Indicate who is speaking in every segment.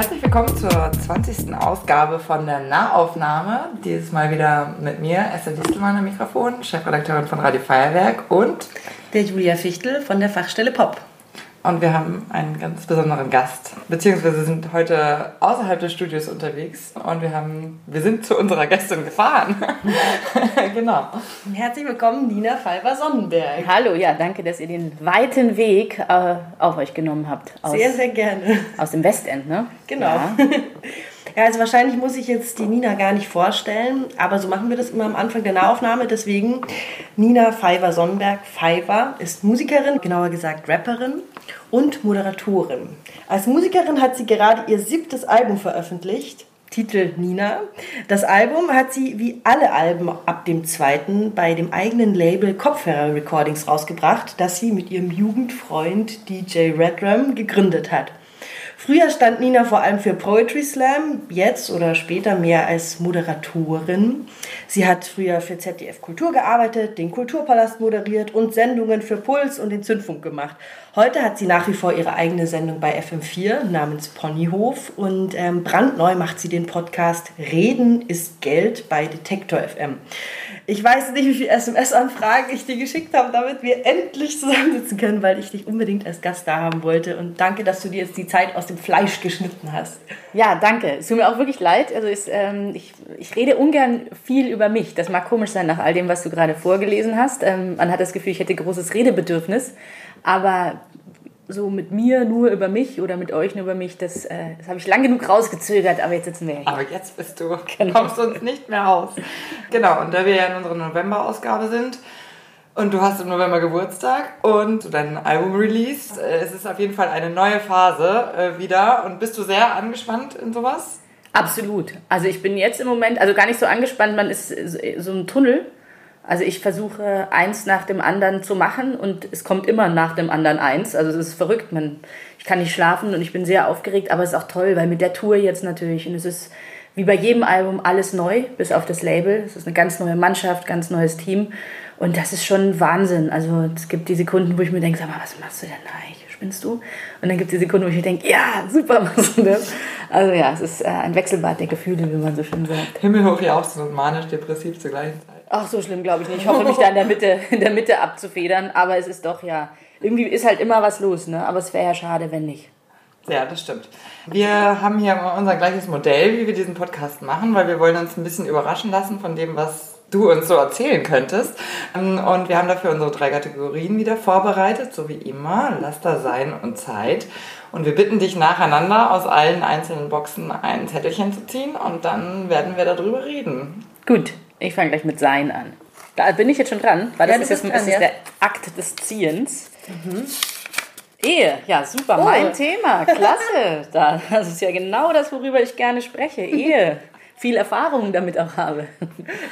Speaker 1: Herzlich willkommen zur 20. Ausgabe von der Nahaufnahme. Dieses Mal wieder mit mir, Esther Distelmann am Mikrofon, Chefredakteurin von Radio Feuerwerk und
Speaker 2: der Julia Fichtel von der Fachstelle Pop.
Speaker 1: Und wir haben einen ganz besonderen Gast, beziehungsweise sind heute außerhalb des Studios unterwegs und wir haben, wir sind zu unserer Gästin gefahren.
Speaker 2: genau. Herzlich willkommen, Nina Falber-Sonnenberg.
Speaker 3: Hallo, ja, danke, dass ihr den weiten Weg äh, auf euch genommen habt.
Speaker 2: Aus, sehr, sehr gerne.
Speaker 3: Aus dem Westend, ne?
Speaker 2: Genau. Ja. Ja, also wahrscheinlich muss ich jetzt die Nina gar nicht vorstellen, aber so machen wir das immer am Anfang der Nahaufnahme. Deswegen Nina Pfeiffer-Sonnenberg. Pfeiffer ist Musikerin, genauer gesagt Rapperin und Moderatorin. Als Musikerin hat sie gerade ihr siebtes Album veröffentlicht. Titel Nina. Das Album hat sie wie alle Alben ab dem zweiten bei dem eigenen Label Kopfhörer Recordings rausgebracht, das sie mit ihrem Jugendfreund DJ Redram gegründet hat. Früher stand Nina vor allem für Poetry Slam, jetzt oder später mehr als Moderatorin. Sie hat früher für ZDF Kultur gearbeitet, den Kulturpalast moderiert und Sendungen für Puls und den Zündfunk gemacht. Heute hat sie nach wie vor ihre eigene Sendung bei FM4 namens Ponyhof und ähm, brandneu macht sie den Podcast Reden ist Geld bei Detektor FM. Ich weiß nicht, wie viele SMS-Anfragen ich dir geschickt habe, damit wir endlich zusammensitzen können, weil ich dich unbedingt als Gast da haben wollte. Und danke, dass du dir jetzt die Zeit aus dem Fleisch geschnitten hast.
Speaker 3: Ja, danke. Es tut mir auch wirklich leid. Also ist, ähm, ich, ich rede ungern viel über mich. Das mag komisch sein nach all dem, was du gerade vorgelesen hast. Ähm, man hat das Gefühl, ich hätte großes Redebedürfnis. Aber so mit mir nur über mich oder mit euch nur über mich, das, äh, das habe ich lang genug rausgezögert, aber jetzt sitzen wir hier.
Speaker 1: Aber jetzt bist du, genau. kommst uns nicht mehr raus. Genau, und da wir ja in unserer November-Ausgabe sind und du hast im November Geburtstag und dein Album released, es ist auf jeden Fall eine neue Phase äh, wieder und bist du sehr angespannt in sowas?
Speaker 3: Absolut. Also ich bin jetzt im Moment, also gar nicht so angespannt, man ist so ein Tunnel also ich versuche eins nach dem anderen zu machen und es kommt immer nach dem anderen eins. Also es ist verrückt. Man, ich kann nicht schlafen und ich bin sehr aufgeregt, aber es ist auch toll, weil mit der Tour jetzt natürlich und es ist wie bei jedem Album alles neu, bis auf das Label. Es ist eine ganz neue Mannschaft, ganz neues Team und das ist schon Wahnsinn. Also es gibt die Sekunden, wo ich mir denke, sag mal, was machst du denn da eigentlich? Spinnst du? Und dann gibt es die Sekunden, wo ich mir denke, ja, super, machst du das? Also ja, es ist äh, ein Wechselbad der Gefühle, wie man so schön sagt.
Speaker 1: Himmelhoch ja auch so manisch-depressiv zur gleichen Zeit.
Speaker 3: Ach, so schlimm glaube ich nicht. Ich hoffe, mich da in der Mitte, in der Mitte abzufedern. Aber es ist doch ja, irgendwie ist halt immer was los, ne? Aber es wäre ja schade, wenn nicht.
Speaker 1: Ja, das stimmt. Wir haben hier unser gleiches Modell, wie wir diesen Podcast machen, weil wir wollen uns ein bisschen überraschen lassen von dem, was du uns so erzählen könntest. Und wir haben dafür unsere drei Kategorien wieder vorbereitet, so wie immer, Laster, Sein und Zeit. Und wir bitten dich nacheinander aus allen einzelnen Boxen ein Zettelchen zu ziehen und dann werden wir darüber reden.
Speaker 3: Gut. Ich fange gleich mit Sein an. Da bin ich jetzt schon dran, weil das ja, ist jetzt dran, ist der Akt des Ziehens. Mhm. Ehe, ja super, oh. mein Thema, klasse. Das ist ja genau das, worüber ich gerne spreche. Ehe viel Erfahrung damit auch habe.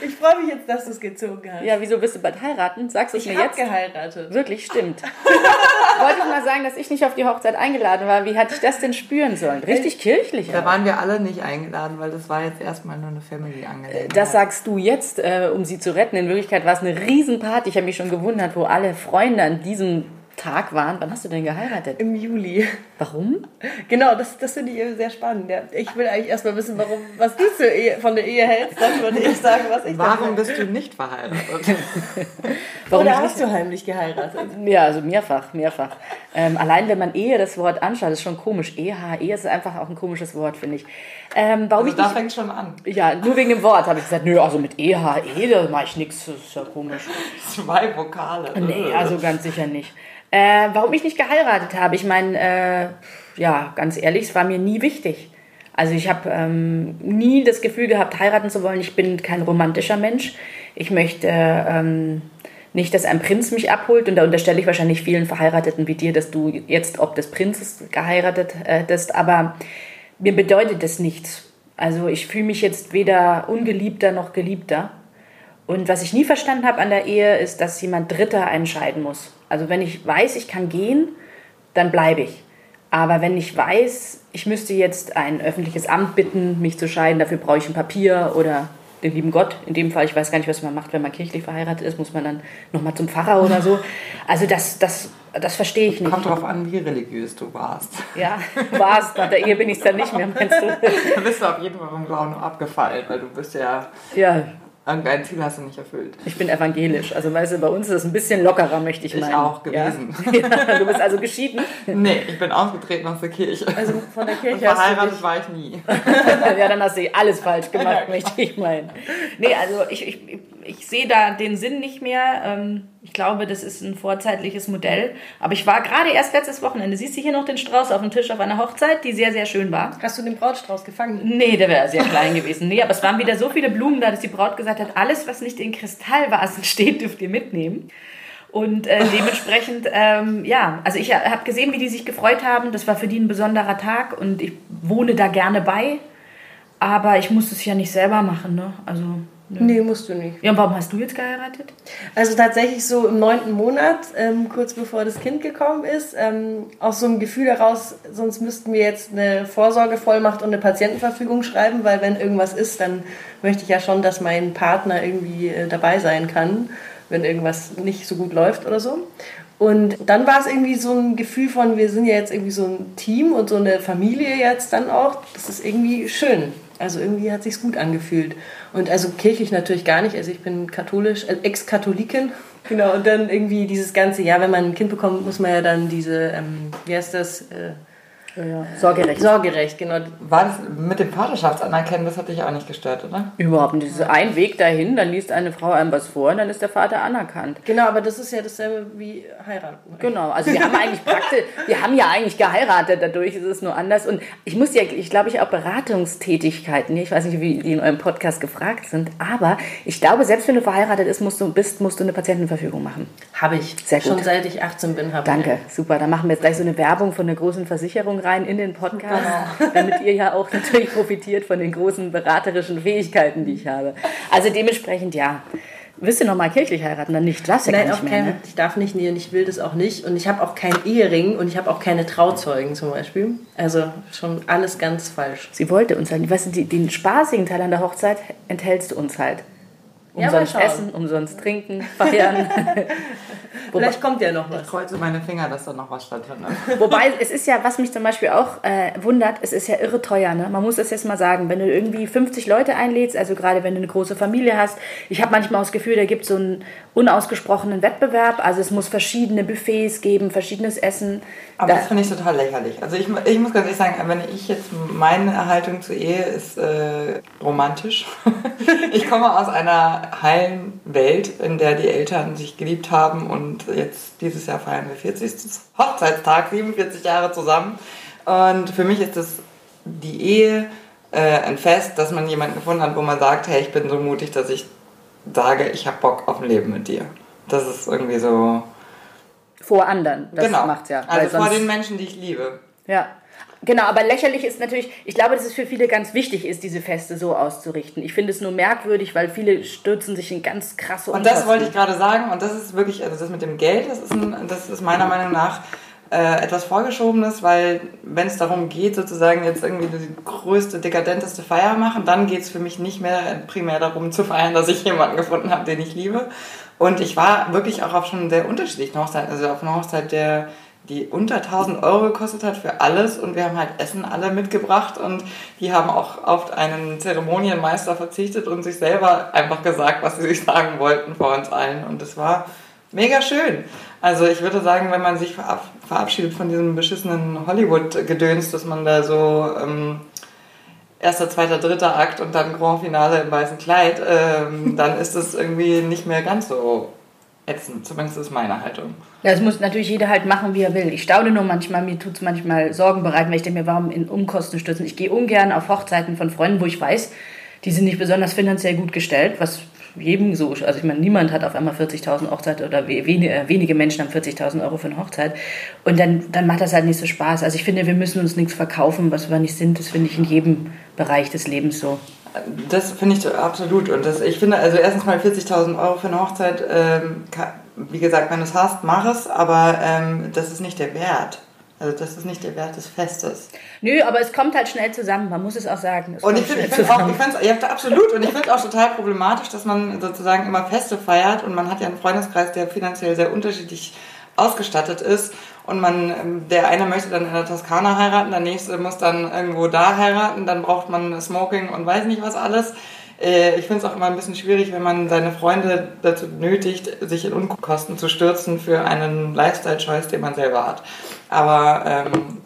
Speaker 2: Ich freue mich jetzt, dass du es gezogen hast.
Speaker 3: Ja, wieso bist du bald heiraten? Sagst du es mir jetzt?
Speaker 2: Ich habe geheiratet.
Speaker 3: Wirklich, stimmt. Wollte ich mal sagen, dass ich nicht auf die Hochzeit eingeladen war. Wie hatte ich das denn spüren sollen? Richtig kirchlich.
Speaker 1: Da waren wir alle nicht eingeladen, weil das war jetzt erstmal nur eine Family-Angelegenheit.
Speaker 3: Das sagst du jetzt, äh, um sie zu retten. In Wirklichkeit war es eine Riesenparty. Ich habe mich schon gewundert, wo alle Freunde an diesem Tag waren. Wann hast du denn geheiratet?
Speaker 2: Im Juli.
Speaker 3: Warum?
Speaker 2: Genau, das, das finde ich sehr spannend. Ja. Ich will eigentlich erstmal wissen, warum, was du von der Ehe hältst. Dann würde ich sagen, was ich
Speaker 1: Warum bist du nicht verheiratet?
Speaker 2: warum Oder hast du heimlich geheiratet?
Speaker 3: Ja, also mehrfach, mehrfach. Ähm, allein wenn man Ehe das Wort anschaut, ist schon komisch. Ehe, Ehe ist einfach auch ein komisches Wort, finde ich.
Speaker 1: Ähm, warum also ich da nicht, fängt schon an.
Speaker 3: Ja, nur wegen dem Wort habe ich gesagt, nö, also mit EH, E, da mache ich nichts, das ist ja komisch.
Speaker 1: Zwei Vokale.
Speaker 3: Nee, also ganz sicher nicht. Äh, warum ich nicht geheiratet habe, ich meine, äh, ja, ganz ehrlich, es war mir nie wichtig. Also ich habe ähm, nie das Gefühl gehabt, heiraten zu wollen. Ich bin kein romantischer Mensch. Ich möchte ähm, nicht, dass ein Prinz mich abholt. Und da unterstelle ich wahrscheinlich vielen Verheirateten wie dir, dass du jetzt ob des Prinzes geheiratet hättest. Aber mir bedeutet das nichts. Also ich fühle mich jetzt weder ungeliebter noch geliebter. Und was ich nie verstanden habe an der Ehe, ist, dass jemand Dritter entscheiden muss. Also wenn ich weiß, ich kann gehen, dann bleibe ich. Aber wenn ich weiß, ich müsste jetzt ein öffentliches Amt bitten, mich zu scheiden, dafür brauche ich ein Papier oder den lieben Gott. In dem Fall, ich weiß gar nicht, was man macht, wenn man kirchlich verheiratet ist, muss man dann nochmal zum Pfarrer oder so. Also das, das, das verstehe ich nicht.
Speaker 1: Kommt darauf an, wie religiös du warst.
Speaker 3: Ja, warst. Nach der Ehe bin ich es dann nicht mehr, meinst du?
Speaker 1: Da bist du auf jeden Fall vom Glauben abgefallen, weil du bist ja
Speaker 3: Ja,
Speaker 1: Irgendein Ziel hast du nicht erfüllt.
Speaker 3: Ich bin evangelisch. Also weißt du, bei uns ist es ein bisschen lockerer, möchte ich
Speaker 1: Ich
Speaker 3: meinen.
Speaker 1: auch gewesen.
Speaker 3: Ja. ja, du bist also geschieden.
Speaker 1: Nee, ich bin ausgetreten aus der Kirche.
Speaker 2: Also von der
Speaker 1: Und
Speaker 2: Kirche hast du
Speaker 1: verheiratet
Speaker 2: dich,
Speaker 1: war ich nie.
Speaker 3: ja, dann hast du alles falsch gemacht, möchte ich meinen. Nee, also ich, ich, ich sehe da den Sinn nicht mehr. Ähm, Ich glaube, das ist ein vorzeitliches Modell. Aber ich war gerade erst letztes Wochenende. Siehst du hier noch den Strauß auf dem Tisch auf einer Hochzeit, die sehr, sehr schön war?
Speaker 2: hast du den Brautstrauß gefangen?
Speaker 3: Nee, der wäre sehr klein gewesen. Nee, aber es waren wieder so viele Blumen da, dass die Braut gesagt hat, alles, was nicht in Kristallvasen steht, dürft ihr mitnehmen. Und äh, dementsprechend, ähm, ja, also ich habe gesehen, wie die sich gefreut haben. Das war für die ein besonderer Tag und ich wohne da gerne bei. Aber ich muss es ja nicht selber machen, ne? Also, ne.
Speaker 2: Nee, musst du nicht.
Speaker 3: Ja, und warum hast du jetzt geheiratet?
Speaker 2: Also tatsächlich so im neunten Monat, ähm, kurz bevor das Kind gekommen ist, ähm, aus so einem Gefühl heraus, sonst müssten wir jetzt eine Vorsorgevollmacht und eine Patientenverfügung schreiben, weil wenn irgendwas ist, dann möchte ich ja schon, dass mein Partner irgendwie äh, dabei sein kann, wenn irgendwas nicht so gut läuft oder so. Und dann war es irgendwie so ein Gefühl von, wir sind ja jetzt irgendwie so ein Team und so eine Familie jetzt dann auch. Das ist irgendwie schön. Also irgendwie hat sich's gut angefühlt. Und also kirchlich natürlich gar nicht. Also ich bin katholisch, äh, Ex-Katholikin. Genau, und dann irgendwie dieses ganze, ja, wenn man ein Kind bekommt, muss man ja dann diese, ähm, wie heißt das? Äh,
Speaker 3: Ja, ja. Sorgerecht.
Speaker 2: Sorgerecht, genau.
Speaker 1: War das mit dem Vaterschaftsanerkennen, das hat dich auch nicht gestört, oder?
Speaker 3: Überhaupt nicht. Das ist ein Weg dahin, dann liest eine Frau einem was vor und dann ist der Vater anerkannt.
Speaker 2: Genau, aber das ist ja dasselbe wie heiraten.
Speaker 3: Genau, also wir haben eigentlich praktisch, wir haben ja eigentlich geheiratet, dadurch ist es nur anders. Und ich muss ja, ich glaube, ich auch Beratungstätigkeiten, ich weiß nicht, wie die in eurem Podcast gefragt sind, aber ich glaube, selbst wenn du verheiratet ist, musst du, bist, musst du eine Patientenverfügung machen.
Speaker 2: Habe ich.
Speaker 3: Sehr gut.
Speaker 2: Schon seit ich 18 bin, habe
Speaker 3: Danke, super. Dann machen wir jetzt gleich so eine Werbung von einer großen Versicherung rein in den Podcast, damit ihr ja auch natürlich profitiert von den großen beraterischen Fähigkeiten, die ich habe. Also dementsprechend ja. Willst du noch mal kirchlich heiraten? Dann nicht. Das ja
Speaker 2: Nein,
Speaker 3: gar
Speaker 2: auch
Speaker 3: nicht mehr,
Speaker 2: kein,
Speaker 3: ne?
Speaker 2: ich darf nicht nähen, ich will das auch nicht. Und ich habe auch keinen Ehering und ich habe auch keine Trauzeugen zum Beispiel. Also schon alles ganz falsch.
Speaker 3: Sie wollte uns halt, weißt du, den spaßigen Teil an der Hochzeit enthältst du uns halt.
Speaker 2: Ja,
Speaker 3: Umsonst
Speaker 2: schauen.
Speaker 3: essen, umsonst trinken, feiern.
Speaker 2: Vielleicht kommt ja noch
Speaker 1: Ich
Speaker 2: was.
Speaker 1: kreuze meine Finger, dass da noch was stattfindet.
Speaker 3: wobei, es ist ja, was mich zum Beispiel auch äh, wundert, es ist ja irre teuer. Ne? Man muss das jetzt mal sagen, wenn du irgendwie 50 Leute einlädst, also gerade wenn du eine große Familie hast, ich habe manchmal das Gefühl, da gibt es so einen unausgesprochenen Wettbewerb. Also es muss verschiedene Buffets geben, verschiedenes Essen.
Speaker 1: Aber
Speaker 3: Da-
Speaker 1: das finde ich total lächerlich. Also ich, ich muss ganz ehrlich sagen, wenn ich jetzt meine Haltung zur Ehe ist äh, romantisch. ich komme aus einer heilen Welt, in der die Eltern sich geliebt haben und jetzt dieses Jahr feiern wir 40. Hochzeitstag, 47 Jahre zusammen. Und für mich ist das die Ehe äh, ein Fest, dass man jemanden gefunden hat, wo man sagt, hey, ich bin so mutig, dass ich sage, ich habe Bock auf ein Leben mit dir. Das ist irgendwie so.
Speaker 3: vor anderen. Das
Speaker 1: genau.
Speaker 3: macht's ja.
Speaker 1: Also vor den Menschen, die ich liebe.
Speaker 3: Ja. Genau, aber lächerlich ist natürlich, ich glaube, dass es für viele ganz wichtig ist, diese Feste so auszurichten. Ich finde es nur merkwürdig, weil viele stürzen sich in ganz krasse
Speaker 1: Und das
Speaker 3: Unkosten.
Speaker 1: wollte ich gerade sagen, und das ist wirklich, also das mit dem Geld, das ist, ein, das ist meiner Meinung nach äh, etwas Vorgeschobenes, weil wenn es darum geht, sozusagen jetzt irgendwie die größte, dekadenteste Feier machen, dann geht es für mich nicht mehr primär darum zu feiern, dass ich jemanden gefunden habe, den ich liebe. Und ich war wirklich auch auf schon sehr unterschiedlichen Hochzeiten, also auf einer Hochzeit, der die unter 1000 Euro gekostet hat für alles. Und wir haben halt Essen alle mitgebracht. Und die haben auch auf einen Zeremonienmeister verzichtet und sich selber einfach gesagt, was sie sich sagen wollten vor uns allen. Und es war mega schön. Also ich würde sagen, wenn man sich verab verabschiedet von diesem beschissenen Hollywood-Gedöns, dass man da so ähm, erster, zweiter, dritter Akt und dann Grand Finale im weißen Kleid, ähm, dann ist es irgendwie nicht mehr ganz so ätzend. Zumindest ist meine Haltung.
Speaker 3: Ja, das muss natürlich jeder halt machen, wie er will. Ich staune nur manchmal, mir tut es manchmal Sorgen bereiten, weil ich denke mir, warum in Umkosten stürzen? Ich gehe ungern auf Hochzeiten von Freunden, wo ich weiß, die sind nicht besonders finanziell gut gestellt, was jedem so, also ich meine, niemand hat auf einmal 40.000 Hochzeit oder we- wenige, äh, wenige Menschen haben 40.000 Euro für eine Hochzeit und dann, dann macht das halt nicht so Spaß. Also ich finde, wir müssen uns nichts verkaufen, was wir nicht sind. Das finde ich in jedem Bereich des Lebens so.
Speaker 1: Das finde ich absolut. Und das, ich finde, also erstens mal 40.000 Euro für eine Hochzeit, ähm, kann, wie gesagt, wenn du es hast, mach es, aber ähm, das ist nicht der Wert. Also das ist nicht der Wert des Festes.
Speaker 3: Nö, aber es kommt halt schnell zusammen, man muss es auch sagen. Es
Speaker 1: und ich finde find auch, ich find's, ja, absolut, und ich finde auch total problematisch, dass man sozusagen immer Feste feiert und man hat ja einen Freundeskreis, der finanziell sehr unterschiedlich ausgestattet ist und man, ähm, der eine möchte dann in der Toskana heiraten, der nächste muss dann irgendwo da heiraten, dann braucht man Smoking und weiß nicht was alles. Äh, Ich finde es auch immer ein bisschen schwierig, wenn man seine Freunde dazu nötigt, sich in Unkosten zu stürzen für einen Lifestyle-Choice, den man selber hat. Aber ähm,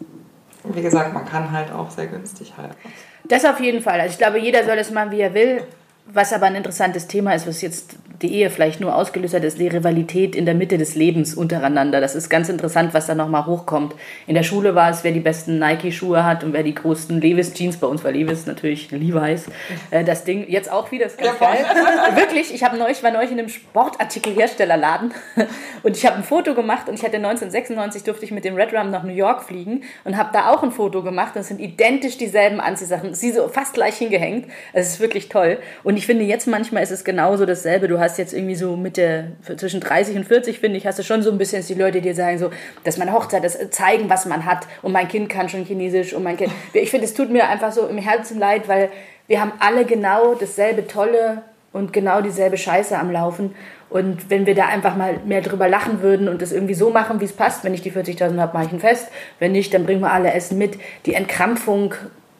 Speaker 1: wie gesagt, man kann halt auch sehr günstig heiraten.
Speaker 3: Das auf jeden Fall. Also ich glaube, jeder soll das machen, wie er will. Was aber ein interessantes Thema ist, was jetzt die Ehe vielleicht nur ausgelöst hat, ist die Rivalität in der Mitte des Lebens untereinander. Das ist ganz interessant, was da nochmal hochkommt. In der Schule war es, wer die besten Nike-Schuhe hat und wer die größten Levis-Jeans, bei uns war Levis natürlich Levi's, äh, das Ding, jetzt auch wieder, ist ganz
Speaker 1: Ja,
Speaker 3: geil. Wirklich, ich habe neulich, war neulich in einem Sportartikelherstellerladen und ich habe ein Foto gemacht und ich hatte 1996 durfte ich mit dem Red Rum nach New York fliegen und habe da auch ein Foto gemacht. Das sind identisch dieselben Anziehsachen. Sie so fast gleich hingehängt. Es ist wirklich toll. Und ich finde, jetzt manchmal ist es genauso dasselbe. Du hast jetzt irgendwie so Mitte, zwischen 30 und 40, finde ich, hast du schon so ein bisschen, dass die Leute dir sagen, so, dass meine Hochzeit, das zeigen, was man hat. Und mein Kind kann schon Chinesisch und mein Kind. Ich finde, es tut mir einfach so im Herzen leid, weil wir haben alle genau dasselbe Tolle und genau dieselbe Scheiße am Laufen. Und wenn wir da einfach mal mehr drüber lachen würden und das irgendwie so machen, wie es passt, wenn ich die 40.000 habe, mache ich ein Fest. Wenn nicht, dann bringen wir alle Essen mit. Die Entkrampfung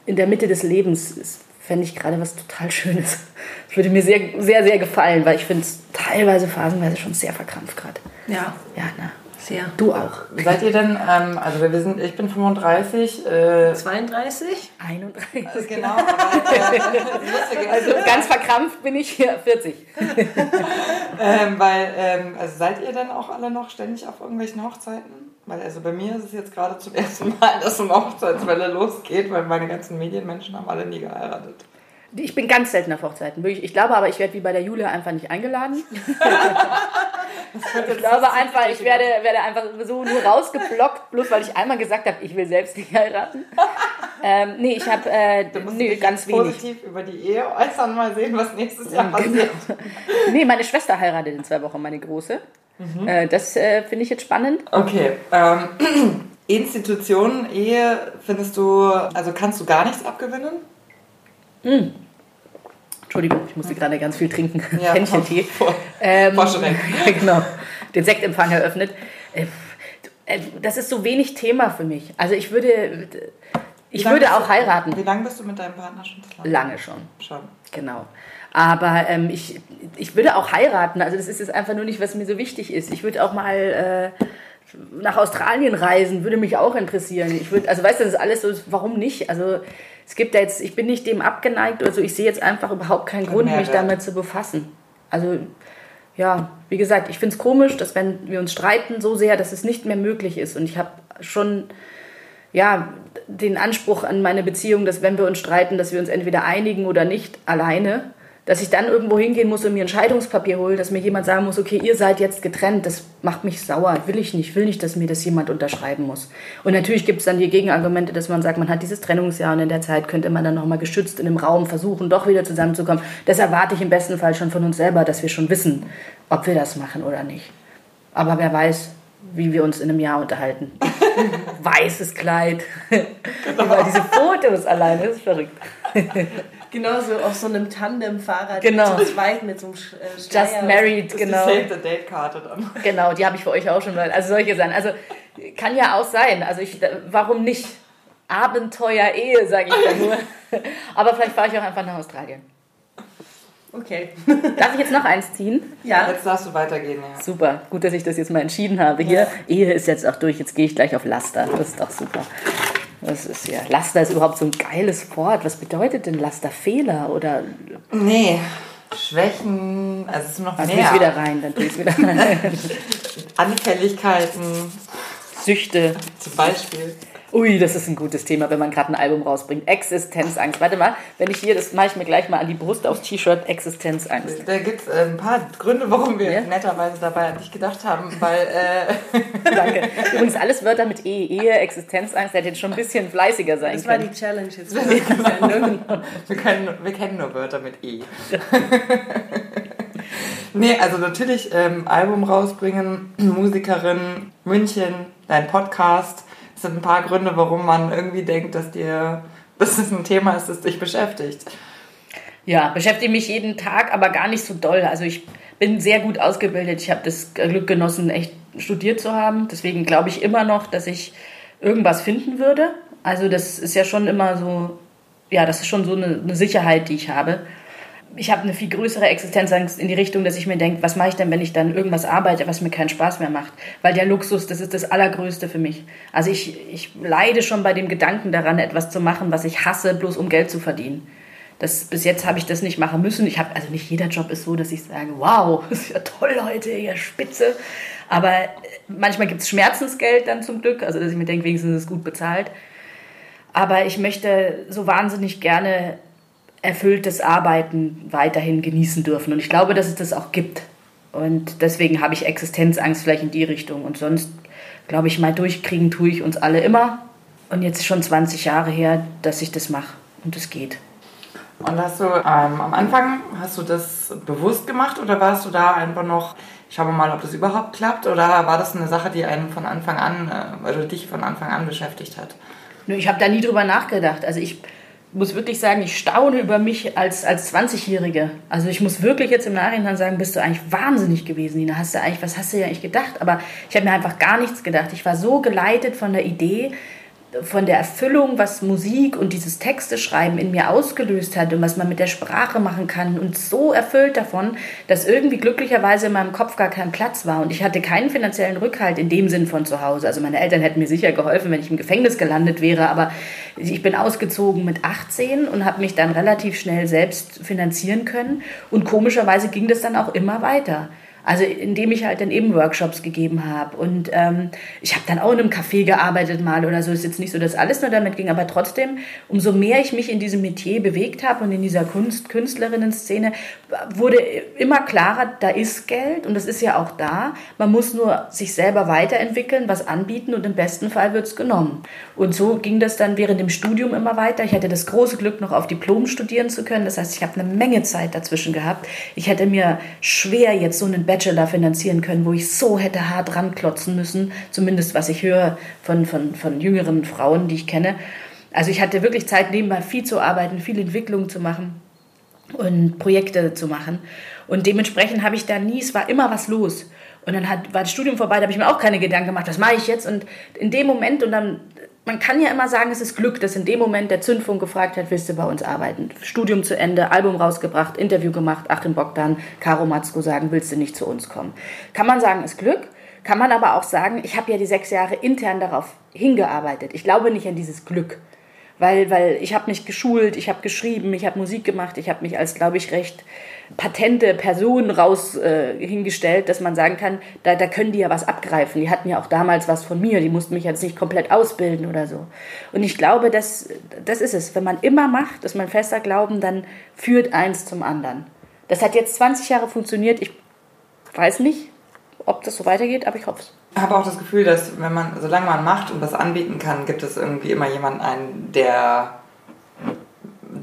Speaker 3: in der Mitte des Lebens ist, fände ich gerade was total Schönes. Das würde mir sehr, sehr, sehr gefallen, weil ich finde es teilweise, phasenweise schon sehr verkrampft gerade.
Speaker 2: Ja,
Speaker 3: Ja, na.
Speaker 2: sehr.
Speaker 3: Du auch.
Speaker 1: Seid ihr denn, ähm, also wir sind, ich bin 35, äh,
Speaker 2: 32?
Speaker 3: 31.
Speaker 1: genau, aber, äh,
Speaker 3: Also ganz verkrampft bin ich hier 40.
Speaker 1: ähm, weil, ähm, also seid ihr denn auch alle noch ständig auf irgendwelchen Hochzeiten? Weil also bei mir ist es jetzt gerade zum ersten Mal, dass eine Hochzeitswelle losgeht, weil meine ganzen Medienmenschen haben alle nie geheiratet.
Speaker 3: Ich bin ganz selten auf Hochzeiten. Wirklich. Ich glaube aber, ich werde wie bei der Julia einfach nicht eingeladen. Ich glaube einfach, ich werde, werde einfach so nur rausgeblockt, bloß weil ich einmal gesagt habe, ich will selbst nicht heiraten. Ähm, nee, ich habe äh, nee, ganz wenig.
Speaker 1: positiv über die Ehe äußern, mal sehen, was nächstes Jahr passiert.
Speaker 3: Nee, meine Schwester heiratet in zwei Wochen, meine große. Äh, das äh, finde ich jetzt spannend.
Speaker 1: Okay, ähm, Institutionen, Ehe, findest du, also kannst du gar nichts abgewinnen?
Speaker 3: Entschuldigung, ich musste gerade ganz viel trinken.
Speaker 1: Ja,
Speaker 3: Händchentee.
Speaker 1: vor-
Speaker 3: Ähm, genau. Den Sektempfang eröffnet. Äh, äh, Das ist so wenig Thema für mich. Also ich würde, ich würde auch
Speaker 1: du-
Speaker 3: heiraten.
Speaker 1: Wie lange bist du mit deinem Partner schon zusammen?
Speaker 3: Lange schon.
Speaker 1: Schon.
Speaker 3: Genau. Aber ähm, ich, ich würde auch heiraten. Also das ist jetzt einfach nur nicht, was mir so wichtig ist. Ich würde auch mal äh, nach Australien reisen, würde mich auch interessieren. Ich würde, also weißt du, das ist alles so, warum nicht? Also es gibt da jetzt, ich bin nicht dem abgeneigt, also ich sehe jetzt einfach überhaupt keinen Grund, mich damit zu befassen. Also ja, wie gesagt, ich finde es komisch, dass wenn wir uns streiten so sehr, dass es nicht mehr möglich ist. Und ich habe schon ja, den Anspruch an meine Beziehung, dass wenn wir uns streiten, dass wir uns entweder einigen oder nicht alleine, dass ich dann irgendwo hingehen muss und mir ein Scheidungspapier hole, dass mir jemand sagen muss, okay, ihr seid jetzt getrennt, das macht mich sauer, will ich nicht, will nicht, dass mir das jemand unterschreiben muss. Und natürlich gibt es dann die Gegenargumente, dass man sagt, man hat dieses Trennungsjahr und in der Zeit könnte man dann nochmal geschützt in einem Raum versuchen, doch wieder zusammenzukommen. Das erwarte ich im besten Fall schon von uns selber, dass wir schon wissen, ob wir das machen oder nicht. Aber wer weiß, wie wir uns in einem Jahr unterhalten. Weißes Kleid. Über diese Fotos alleine, das ist verrückt.
Speaker 2: Genauso auf so einem Tandem-Fahrrad
Speaker 3: Genau.
Speaker 2: zu zweit mit so einem Sch- äh, Schleier.
Speaker 3: Just married,
Speaker 1: Das
Speaker 3: genau.
Speaker 1: ist die Save the Date-Karte dann.
Speaker 3: Genau, die habe ich für euch auch schon mal. Also solche Sachen. Also kann ja auch sein. Also ich, warum nicht? Abenteuer-Ehe, sage ich da nur. Aber vielleicht fahre ich auch einfach nach Australien.
Speaker 2: Okay.
Speaker 3: Darf ich jetzt noch eins ziehen?
Speaker 2: Ja.
Speaker 1: Jetzt darfst du weitergehen, ja.
Speaker 3: Super, gut, dass ich das jetzt mal entschieden habe hier. Ehe ist jetzt auch durch, jetzt gehe ich gleich auf Laster. Das ist doch super. Das ist ja, Laster ist überhaupt so ein geiles Wort. Was bedeutet denn Laster? Fehler oder
Speaker 1: Nee, Schwächen, also es ist noch
Speaker 3: dann
Speaker 1: mehr.
Speaker 3: wieder rein, dann tue ich wieder rein.
Speaker 1: Anfälligkeiten
Speaker 3: Süchte.
Speaker 1: zum Beispiel.
Speaker 3: Ui, das ist ein gutes Thema, wenn man gerade ein Album rausbringt. Existenzangst. Warte mal, wenn ich hier, das mache ich mir gleich mal an die Brust aufs T-Shirt, Existenzangst.
Speaker 1: Da gibt es äh, ein paar Gründe, warum wir ja? netterweise dabei an dich gedacht haben, weil... Äh
Speaker 3: Danke. Übrigens alles Wörter mit E, Ehe, Existenzangst, hätte jetzt schon ein bisschen fleißiger sein
Speaker 2: das
Speaker 3: können.
Speaker 2: Das war die Challenge jetzt.
Speaker 1: wir, können, wir kennen nur Wörter mit E. nee, also natürlich ähm, Album rausbringen, Musikerin, München, dein Podcast sind ein paar Gründe, warum man irgendwie denkt, dass dir dass es ein Thema ist, das dich beschäftigt.
Speaker 3: Ja, beschäftige mich jeden Tag, aber gar nicht so doll. Also ich bin sehr gut ausgebildet. Ich habe das Glück genossen, echt studiert zu haben. Deswegen glaube ich immer noch, dass ich irgendwas finden würde. Also das ist ja schon immer so, ja, das ist schon so eine, eine Sicherheit, die ich habe ich habe eine viel größere Existenzangst in die Richtung, dass ich mir denke, was mache ich denn, wenn ich dann irgendwas arbeite, was mir keinen Spaß mehr macht? Weil der Luxus, das ist das Allergrößte für mich. Also ich, ich leide schon bei dem Gedanken daran, etwas zu machen, was ich hasse, bloß um Geld zu verdienen. Das, bis jetzt habe ich das nicht machen müssen. Ich habe also nicht jeder Job ist so, dass ich sage, wow, ist ja toll, Leute, ihr Spitze. Aber äh, manchmal gibt es Schmerzensgeld dann zum Glück, also dass ich mir denke, wenigstens ist es gut bezahlt. Aber ich möchte so wahnsinnig gerne erfülltes Arbeiten weiterhin genießen dürfen. Und ich glaube, dass es das auch gibt. Und deswegen habe ich Existenzangst vielleicht in die Richtung. Und sonst, glaube ich, mal durchkriegen tue ich uns alle immer. Und jetzt ist schon 20 Jahre her, dass ich das mache. Und es geht.
Speaker 1: Und hast du ähm, am Anfang, hast du das bewusst gemacht oder warst du da einfach noch, schauen wir mal, ob das überhaupt klappt? Oder war das eine Sache, die einen von Anfang an, äh, also dich von Anfang an beschäftigt hat?
Speaker 3: Ich habe da nie drüber nachgedacht. Also ich muss wirklich sagen, ich staune über mich als, als 20-Jährige. Also ich muss wirklich jetzt im Nachhinein sagen, bist du eigentlich wahnsinnig gewesen, Nina. Hast du eigentlich, was hast du ja eigentlich gedacht? Aber ich habe mir einfach gar nichts gedacht. Ich war so geleitet von der Idee, von der Erfüllung, was Musik und dieses Texteschreiben in mir ausgelöst hat und was man mit der Sprache machen kann und so erfüllt davon, dass irgendwie glücklicherweise in meinem Kopf gar kein Platz war und ich hatte keinen finanziellen Rückhalt in dem Sinn von zu Hause. Also meine Eltern hätten mir sicher geholfen, wenn ich im Gefängnis gelandet wäre, aber ich bin ausgezogen mit 18 und habe mich dann relativ schnell selbst finanzieren können und komischerweise ging das dann auch immer weiter. Also indem ich halt dann eben Workshops gegeben habe. Und ähm, ich habe dann auch in einem Café gearbeitet mal oder so. Ist jetzt nicht so, dass alles nur damit ging, aber trotzdem, umso mehr ich mich in diesem Metier bewegt habe und in dieser Kunst, Künstlerinnen-Szene, wurde immer klarer, da ist Geld und das ist ja auch da. Man muss nur sich selber weiterentwickeln, was anbieten und im besten Fall wird es genommen. Und so ging das dann während dem Studium immer weiter. Ich hatte das große Glück, noch auf Diplom studieren zu können. Das heißt, ich habe eine Menge Zeit dazwischen gehabt. Ich hätte mir schwer jetzt so einen Bachelor finanzieren können, wo ich so hätte hart ranklotzen müssen, zumindest was ich höre von, von, von jüngeren Frauen, die ich kenne. Also ich hatte wirklich Zeit, nebenbei viel zu arbeiten, viel Entwicklung zu machen und Projekte zu machen. Und dementsprechend habe ich da nie, es war immer was los. Und dann hat, war das Studium vorbei, da habe ich mir auch keine Gedanken gemacht, was mache ich jetzt? Und in dem Moment, und dann, man kann ja immer sagen, es ist Glück, dass in dem Moment der Zündfunk gefragt hat, willst du bei uns arbeiten? Studium zu Ende, Album rausgebracht, Interview gemacht, Achim Bogdan, Caro Matzko sagen, willst du nicht zu uns kommen? Kann man sagen, ist Glück? Kann man aber auch sagen, ich habe ja die sechs Jahre intern darauf hingearbeitet. Ich glaube nicht an dieses Glück weil, weil ich habe mich geschult, ich habe geschrieben, ich habe Musik gemacht, ich habe mich als, glaube ich, recht patente Person raus äh, hingestellt, dass man sagen kann, da, da können die ja was abgreifen. Die hatten ja auch damals was von mir, die mussten mich jetzt nicht komplett ausbilden oder so. Und ich glaube, das, das ist es. Wenn man immer macht, ist mein fester Glauben, dann führt eins zum anderen. Das hat jetzt 20 Jahre funktioniert. Ich weiß nicht, ob das so weitergeht, aber ich hoffe es.
Speaker 1: Ich habe auch das Gefühl, dass wenn man, solange man macht und was anbieten kann, gibt es irgendwie immer jemanden ein, der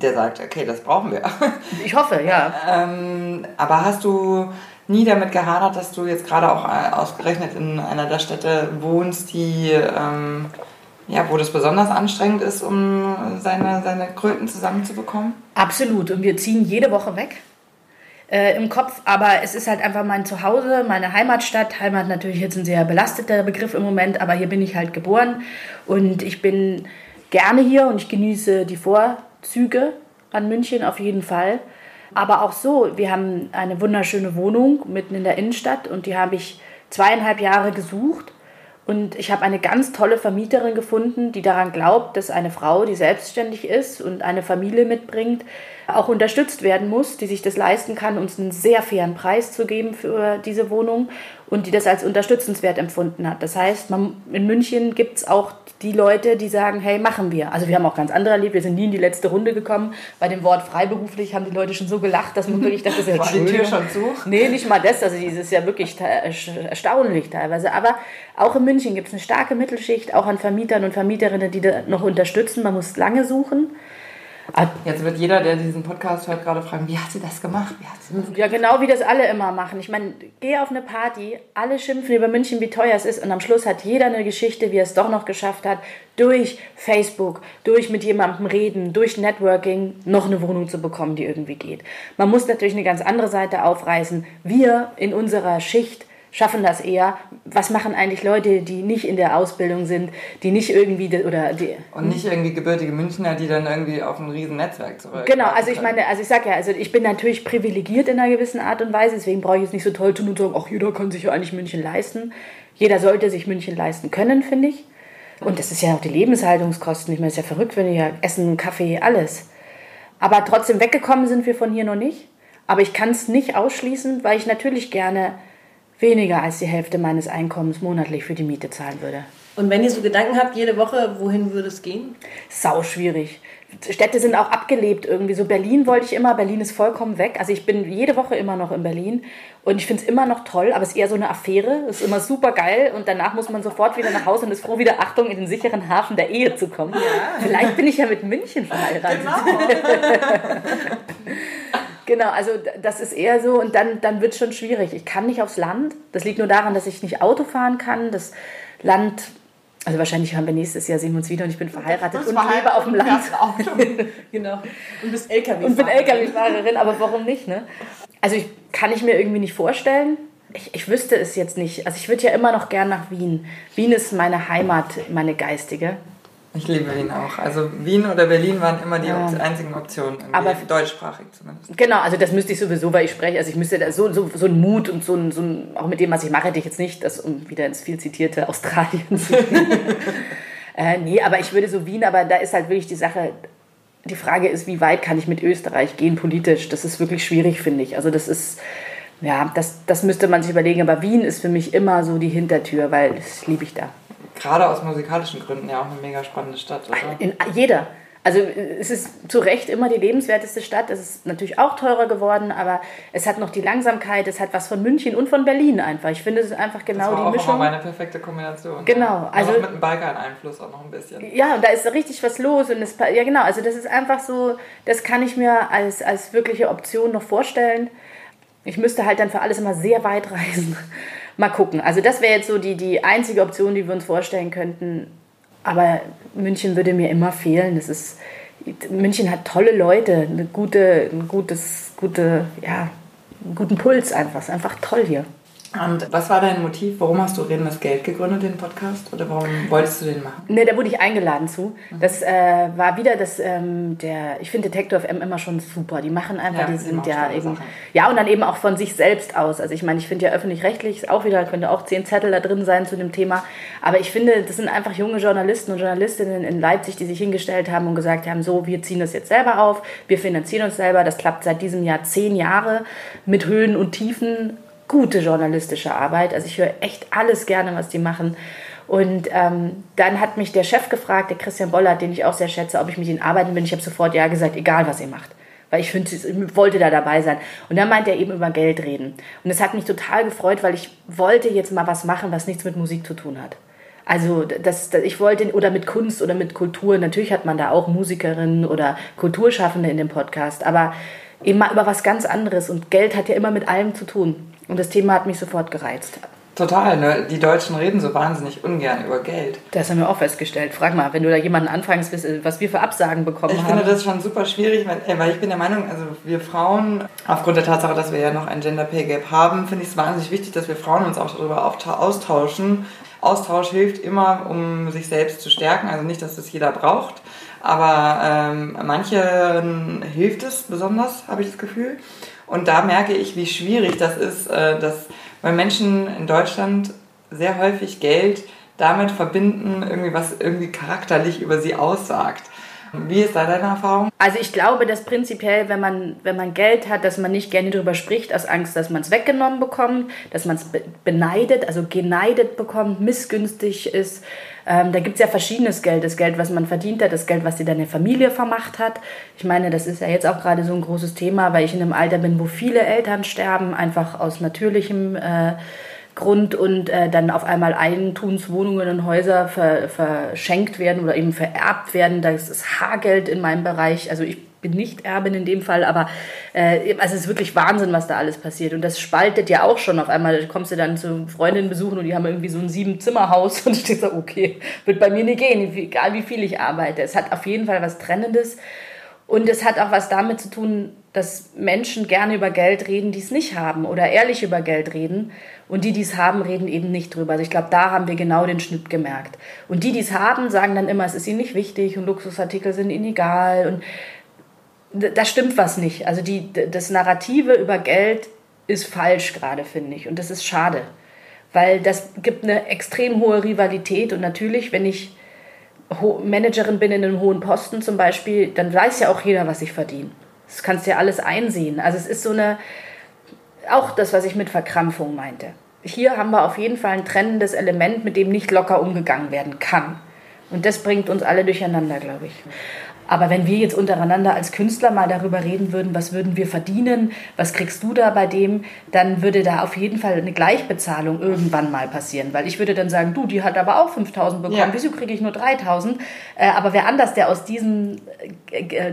Speaker 1: der sagt, okay, das brauchen wir.
Speaker 3: Ich hoffe, ja.
Speaker 1: ähm, aber hast du nie damit gehadert, dass du jetzt gerade auch äh, ausgerechnet in einer der Städte wohnst, die, ähm, ja, wo das besonders anstrengend ist, um seine, seine Kröten zusammenzubekommen?
Speaker 3: Absolut. Und wir ziehen jede Woche weg. Äh, im Kopf, aber es ist halt einfach mein Zuhause, meine Heimatstadt. Heimat natürlich jetzt ein sehr belasteter Begriff im Moment, aber hier bin ich halt geboren und ich bin gerne hier und ich genieße die Vor Züge an München auf jeden Fall. Aber auch so, wir haben eine wunderschöne Wohnung mitten in der Innenstadt und die habe ich zweieinhalb Jahre gesucht. Und ich habe eine ganz tolle Vermieterin gefunden, die daran glaubt, dass eine Frau, die selbstständig ist und eine Familie mitbringt, auch unterstützt werden muss, die sich das leisten kann, uns einen sehr fairen Preis zu geben für diese Wohnung. und die das als unterstützenswert empfunden hat. Das heißt, man, in München gibt es auch die Leute, die sagen, hey, machen wir. Also wir haben auch ganz andere erlebt, wir sind nie in die letzte Runde gekommen. Bei dem Wort freiberuflich haben die Leute schon so gelacht, dass man wirklich dachte,
Speaker 1: War die Tür schon zu?
Speaker 3: Nee, nicht mal das, also dieses ist ja wirklich erstaunlich teilweise. Aber auch in München gibt es eine starke Mittelschicht, auch an Vermietern und Vermieterinnen, die da noch unterstützen. Man muss lange suchen.
Speaker 1: Ah, Jetzt wird jeder, der diesen Podcast hört, gerade fragen, wie hat sie das gemacht? Wie hat sie das
Speaker 3: Ja, genau wie das alle immer machen. Ich meine, geh auf eine Party, alle schimpfen über München, wie teuer es ist und am Schluss hat jeder eine Geschichte, wie er es doch noch geschafft hat, durch Facebook, durch mit jemandem reden, durch Networking noch eine Wohnung zu bekommen, die irgendwie geht. Man muss natürlich eine ganz andere Seite aufreißen. Wir in unserer Schicht schaffen das eher. Was machen eigentlich Leute, die nicht in der Ausbildung sind, die nicht irgendwie de- oder die
Speaker 1: Und nicht irgendwie gebürtige Münchner, die dann irgendwie auf ein riesen Netzwerk zurück.
Speaker 3: Genau, also ich meine, also ich sag ja, also ich bin natürlich privilegiert in einer gewissen Art und Weise, deswegen brauche ich jetzt nicht so toll tun und sagen, ach, jeder kann sich ja eigentlich München leisten. Jeder sollte sich München leisten können, finde ich. Und das ist ja auch die Lebenshaltungskosten. Ich meine, es ist ja verrückt, wenn wir ja Essen, Kaffee, alles. Aber trotzdem weggekommen sind wir von hier noch nicht. Aber ich kann es nicht ausschließen, weil ich natürlich gerne weniger als die Hälfte meines Einkommens monatlich für die Miete zahlen würde.
Speaker 2: Und wenn ihr so Gedanken habt, jede Woche, wohin würde es gehen?
Speaker 3: sau schwierig. Städte sind auch abgelebt irgendwie. So Berlin wollte ich immer, Berlin ist vollkommen weg. Also ich bin jede Woche immer noch in Berlin und ich finde es immer noch toll, aber es ist eher so eine Affäre. Es ist immer super geil und danach muss man sofort wieder nach Hause und ist froh, wieder Achtung in den sicheren Hafen der Ehe zu kommen. Vielleicht bin ich ja mit München verheiratet. Genau, also d- das ist eher so und dann, dann wird es schon schwierig. Ich kann nicht aufs Land. Das liegt nur daran, dass ich nicht Auto fahren kann. Das Land, also wahrscheinlich haben wir nächstes Jahr sehen wir uns wieder und ich bin verheiratet und lebe auf dem Land.
Speaker 2: Genau. Und bist LKW.
Speaker 3: Und bin LKW-Fahrerin, aber warum nicht, ne? Also ich kann ich mir irgendwie nicht vorstellen. Ich, ich wüsste es jetzt nicht. Also ich würde ja immer noch gern nach Wien. Wien ist meine Heimat, meine geistige.
Speaker 1: Ich liebe Wien auch. Also Wien oder Berlin waren immer die
Speaker 3: Ja.
Speaker 1: Einzigen Optionen.
Speaker 3: Aber-
Speaker 1: deutschsprachig zumindest.
Speaker 3: Genau, also das müsste ich sowieso, weil ich spreche. Also ich müsste da so, so, so einen Mut und so ein, so ein, auch mit dem, was ich mache, hätte ich jetzt nicht, das um wieder ins viel zitierte Australien zu gehen. äh, nee, aber ich würde so Wien, aber da ist halt wirklich die Sache, die Frage ist, wie weit kann ich mit Österreich gehen politisch? Das ist wirklich schwierig, finde ich. Also das ist, ja, das, das müsste man sich überlegen. Aber Wien ist für mich immer so die Hintertür, weil das liebe ich da.
Speaker 1: Gerade aus musikalischen Gründen ja auch eine mega spannende Stadt, oder?
Speaker 3: In jeder. Also es ist zu Recht immer die lebenswerteste Stadt. Es ist natürlich auch teurer geworden, aber es hat noch die Langsamkeit, es hat was von München und von Berlin einfach. Ich finde, es ist einfach
Speaker 1: Das
Speaker 3: genau
Speaker 1: war
Speaker 3: die
Speaker 1: auch
Speaker 3: Mischung.
Speaker 1: immer meine perfekte Kombination.
Speaker 3: Genau,
Speaker 1: Ja.
Speaker 3: also-
Speaker 1: mit dem Balkan-Einfluss auch noch ein bisschen.
Speaker 3: Ja, und da ist richtig was los. Und es, ja, genau. Also, das ist einfach so, das kann ich mir als, als wirkliche Option noch vorstellen. Ich müsste halt dann für alles immer sehr weit reisen. Mal gucken. Also, das wäre jetzt so die, die einzige Option, die wir uns vorstellen könnten. Aber München würde mir immer fehlen. Das ist, München hat tolle Leute, eine gute, ein gutes, gute, ja, einen guten Puls einfach. Es ist einfach toll hier.
Speaker 1: Und was war dein Motiv? Warum hast du Reden das Geld gegründet, den Podcast? Oder warum wolltest du den machen?
Speaker 3: Ne, da wurde ich eingeladen zu. Das äh, war wieder das, ähm, der, ich finde Detektor FM immer schon super. Die machen einfach,
Speaker 1: Ja,
Speaker 3: die sind ja eben,
Speaker 1: Sachen.
Speaker 3: ja und dann eben auch von sich selbst aus. Also ich meine, ich finde ja öffentlich-rechtlich ist auch wieder, könnte auch zehn Zettel da drin sein zu dem Thema. Aber ich finde, das sind einfach junge Journalisten und Journalistinnen in Leipzig, die sich hingestellt haben und gesagt haben, so, wir ziehen das jetzt selber auf, wir finanzieren uns selber. Das klappt seit diesem Jahr zehn Jahre mit Höhen und Tiefen. Gute journalistische Arbeit. Also ich höre echt alles gerne, was die machen. Und ähm, dann hat mich der Chef gefragt, der Christian Bollert, den ich auch sehr schätze, ob ich mit ihnen arbeiten will. Ich habe sofort ja gesagt, egal was ihr macht. Weil ich finde, ich wollte da dabei sein. Und dann meinte er eben über Geld reden. Und das hat mich total gefreut, weil ich wollte jetzt mal was machen, was nichts mit Musik zu tun hat. Also das, das, ich wollte, oder mit Kunst oder mit Kultur, natürlich hat man da auch Musikerinnen oder Kulturschaffende in dem Podcast, aber mal über was ganz anderes. Und Geld hat ja immer mit allem zu tun. Und das Thema hat mich sofort gereizt.
Speaker 1: Total, ne? Die Deutschen reden so wahnsinnig ungern über Geld.
Speaker 3: Das haben wir auch festgestellt. Frag mal, wenn du da jemanden anfragst, was wir für Absagen bekommen
Speaker 1: Ich
Speaker 3: haben.
Speaker 1: finde das schon super schwierig, weil, weil ich bin der Meinung, also wir Frauen, aufgrund der Tatsache, dass wir ja noch ein Gender Pay Gap haben, finde ich es wahnsinnig wichtig, dass wir Frauen uns auch darüber austauschen. Austausch hilft immer, um sich selbst zu stärken. Also nicht, dass das jeder braucht, aber ähm, manchen hilft es besonders, habe ich das Gefühl. Und da merke ich, wie schwierig das ist, äh, dass weil Menschen in Deutschland sehr häufig Geld damit verbinden, irgendwie was irgendwie charakterlich über sie aussagt. Wie ist da deine Erfahrung?
Speaker 3: Also ich glaube, dass prinzipiell, wenn man, wenn man Geld hat, dass man nicht gerne darüber spricht, aus Angst, dass man es weggenommen bekommt, dass man es beneidet, also geneidet bekommt, missgünstig ist. Ähm, da gibt es ja verschiedenes Geld. Das Geld, was man verdient hat, das Geld, was dir deine Familie vermacht hat. Ich meine, das ist ja jetzt auch gerade so ein großes Thema, weil ich in einem Alter bin, wo viele Eltern sterben, einfach aus natürlichem... Äh, Grund und äh, dann auf einmal Eigentumswohnungen und Häuser ver, verschenkt werden oder eben vererbt werden. Das ist Haargeld in meinem Bereich. Also ich bin nicht Erbin in dem Fall, aber äh, also es ist wirklich Wahnsinn, was da alles passiert. Und das spaltet ja auch schon. Auf einmal kommst du dann zu Freundinnen besuchen und die haben irgendwie so ein Sieben-Zimmer-Haus und ich denke so, okay, wird bei mir nicht gehen, egal wie viel ich arbeite. Es hat auf jeden Fall was Trennendes. Und es hat auch was damit zu tun, dass Menschen gerne über Geld reden, die es nicht haben oder ehrlich über Geld reden. Und die, die es haben, reden eben nicht drüber. Also ich glaube, da haben wir genau den Schnitt gemerkt. Und die, die es haben, sagen dann immer, es ist ihnen nicht wichtig und Luxusartikel sind ihnen egal. Und da stimmt was nicht. Also die, das Narrative über Geld ist falsch gerade, finde ich. Und das ist schade. Weil das gibt eine extrem hohe Rivalität. Und natürlich, wenn ich Managerin bin in einem hohen Posten zum Beispiel, dann weiß ja auch jeder, was ich verdiene. Das kannst du ja alles einsehen. Also es ist so eine, auch das, was ich mit Verkrampfung meinte. Hier haben wir auf jeden Fall ein trennendes Element, mit dem nicht locker umgegangen werden kann. Und das bringt uns alle durcheinander, glaube ich. Aber wenn wir jetzt untereinander als Künstler mal darüber reden würden, was würden wir verdienen, was kriegst du da bei dem, dann würde da auf jeden Fall eine Gleichbezahlung irgendwann mal passieren. Weil ich würde dann sagen, du, die hat aber auch 5000 bekommen, ja. wieso kriege ich nur 3000? Äh, aber wer anders, der aus diesem, äh,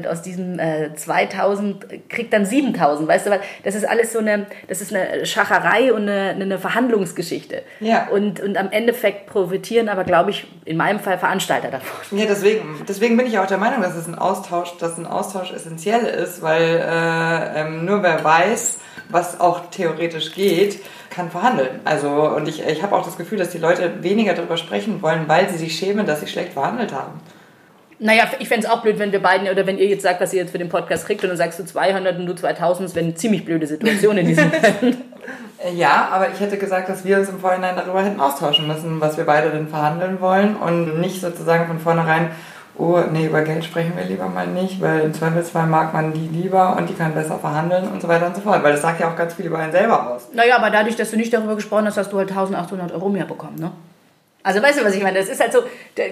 Speaker 3: aus diesem äh, 2000 kriegt dann 7000, weißt du, weil das ist alles so eine, das ist eine Schacherei und eine, eine Verhandlungsgeschichte. Ja. Und, und am Endeffekt profitieren aber, glaube ich, in meinem Fall Veranstalter davon.
Speaker 1: Ja, deswegen, deswegen bin ich auch der Meinung, dass es ein Austausch, dass ein Austausch essentiell ist, weil äh, ähm, nur wer weiß, was auch theoretisch geht, kann verhandeln. Also und ich, ich habe auch das Gefühl, dass die Leute weniger darüber sprechen wollen, weil sie sich schämen, dass sie schlecht verhandelt haben.
Speaker 3: Naja, ich fände es auch blöd, wenn wir beiden, oder wenn ihr jetzt sagt, was ihr jetzt für den Podcast kriegt und dann sagst du 200 und du 2000, das wäre eine ziemlich blöde Situation in diesem Fällen.
Speaker 1: Ja, aber ich hätte gesagt, dass wir uns im Vorhinein darüber hätten austauschen müssen, was wir beide denn verhandeln wollen und nicht sozusagen von vornherein oh, nee, über Geld sprechen wir lieber mal nicht, weil im Zweifelsfall mag man die lieber und die kann besser verhandeln und so weiter und so fort. Weil das sagt ja auch ganz viel über einen selber aus.
Speaker 3: Naja, aber dadurch, dass du nicht darüber gesprochen hast, hast du halt 1800 Euro mehr bekommen, ne? Also weißt du, was ich meine? Das ist halt so,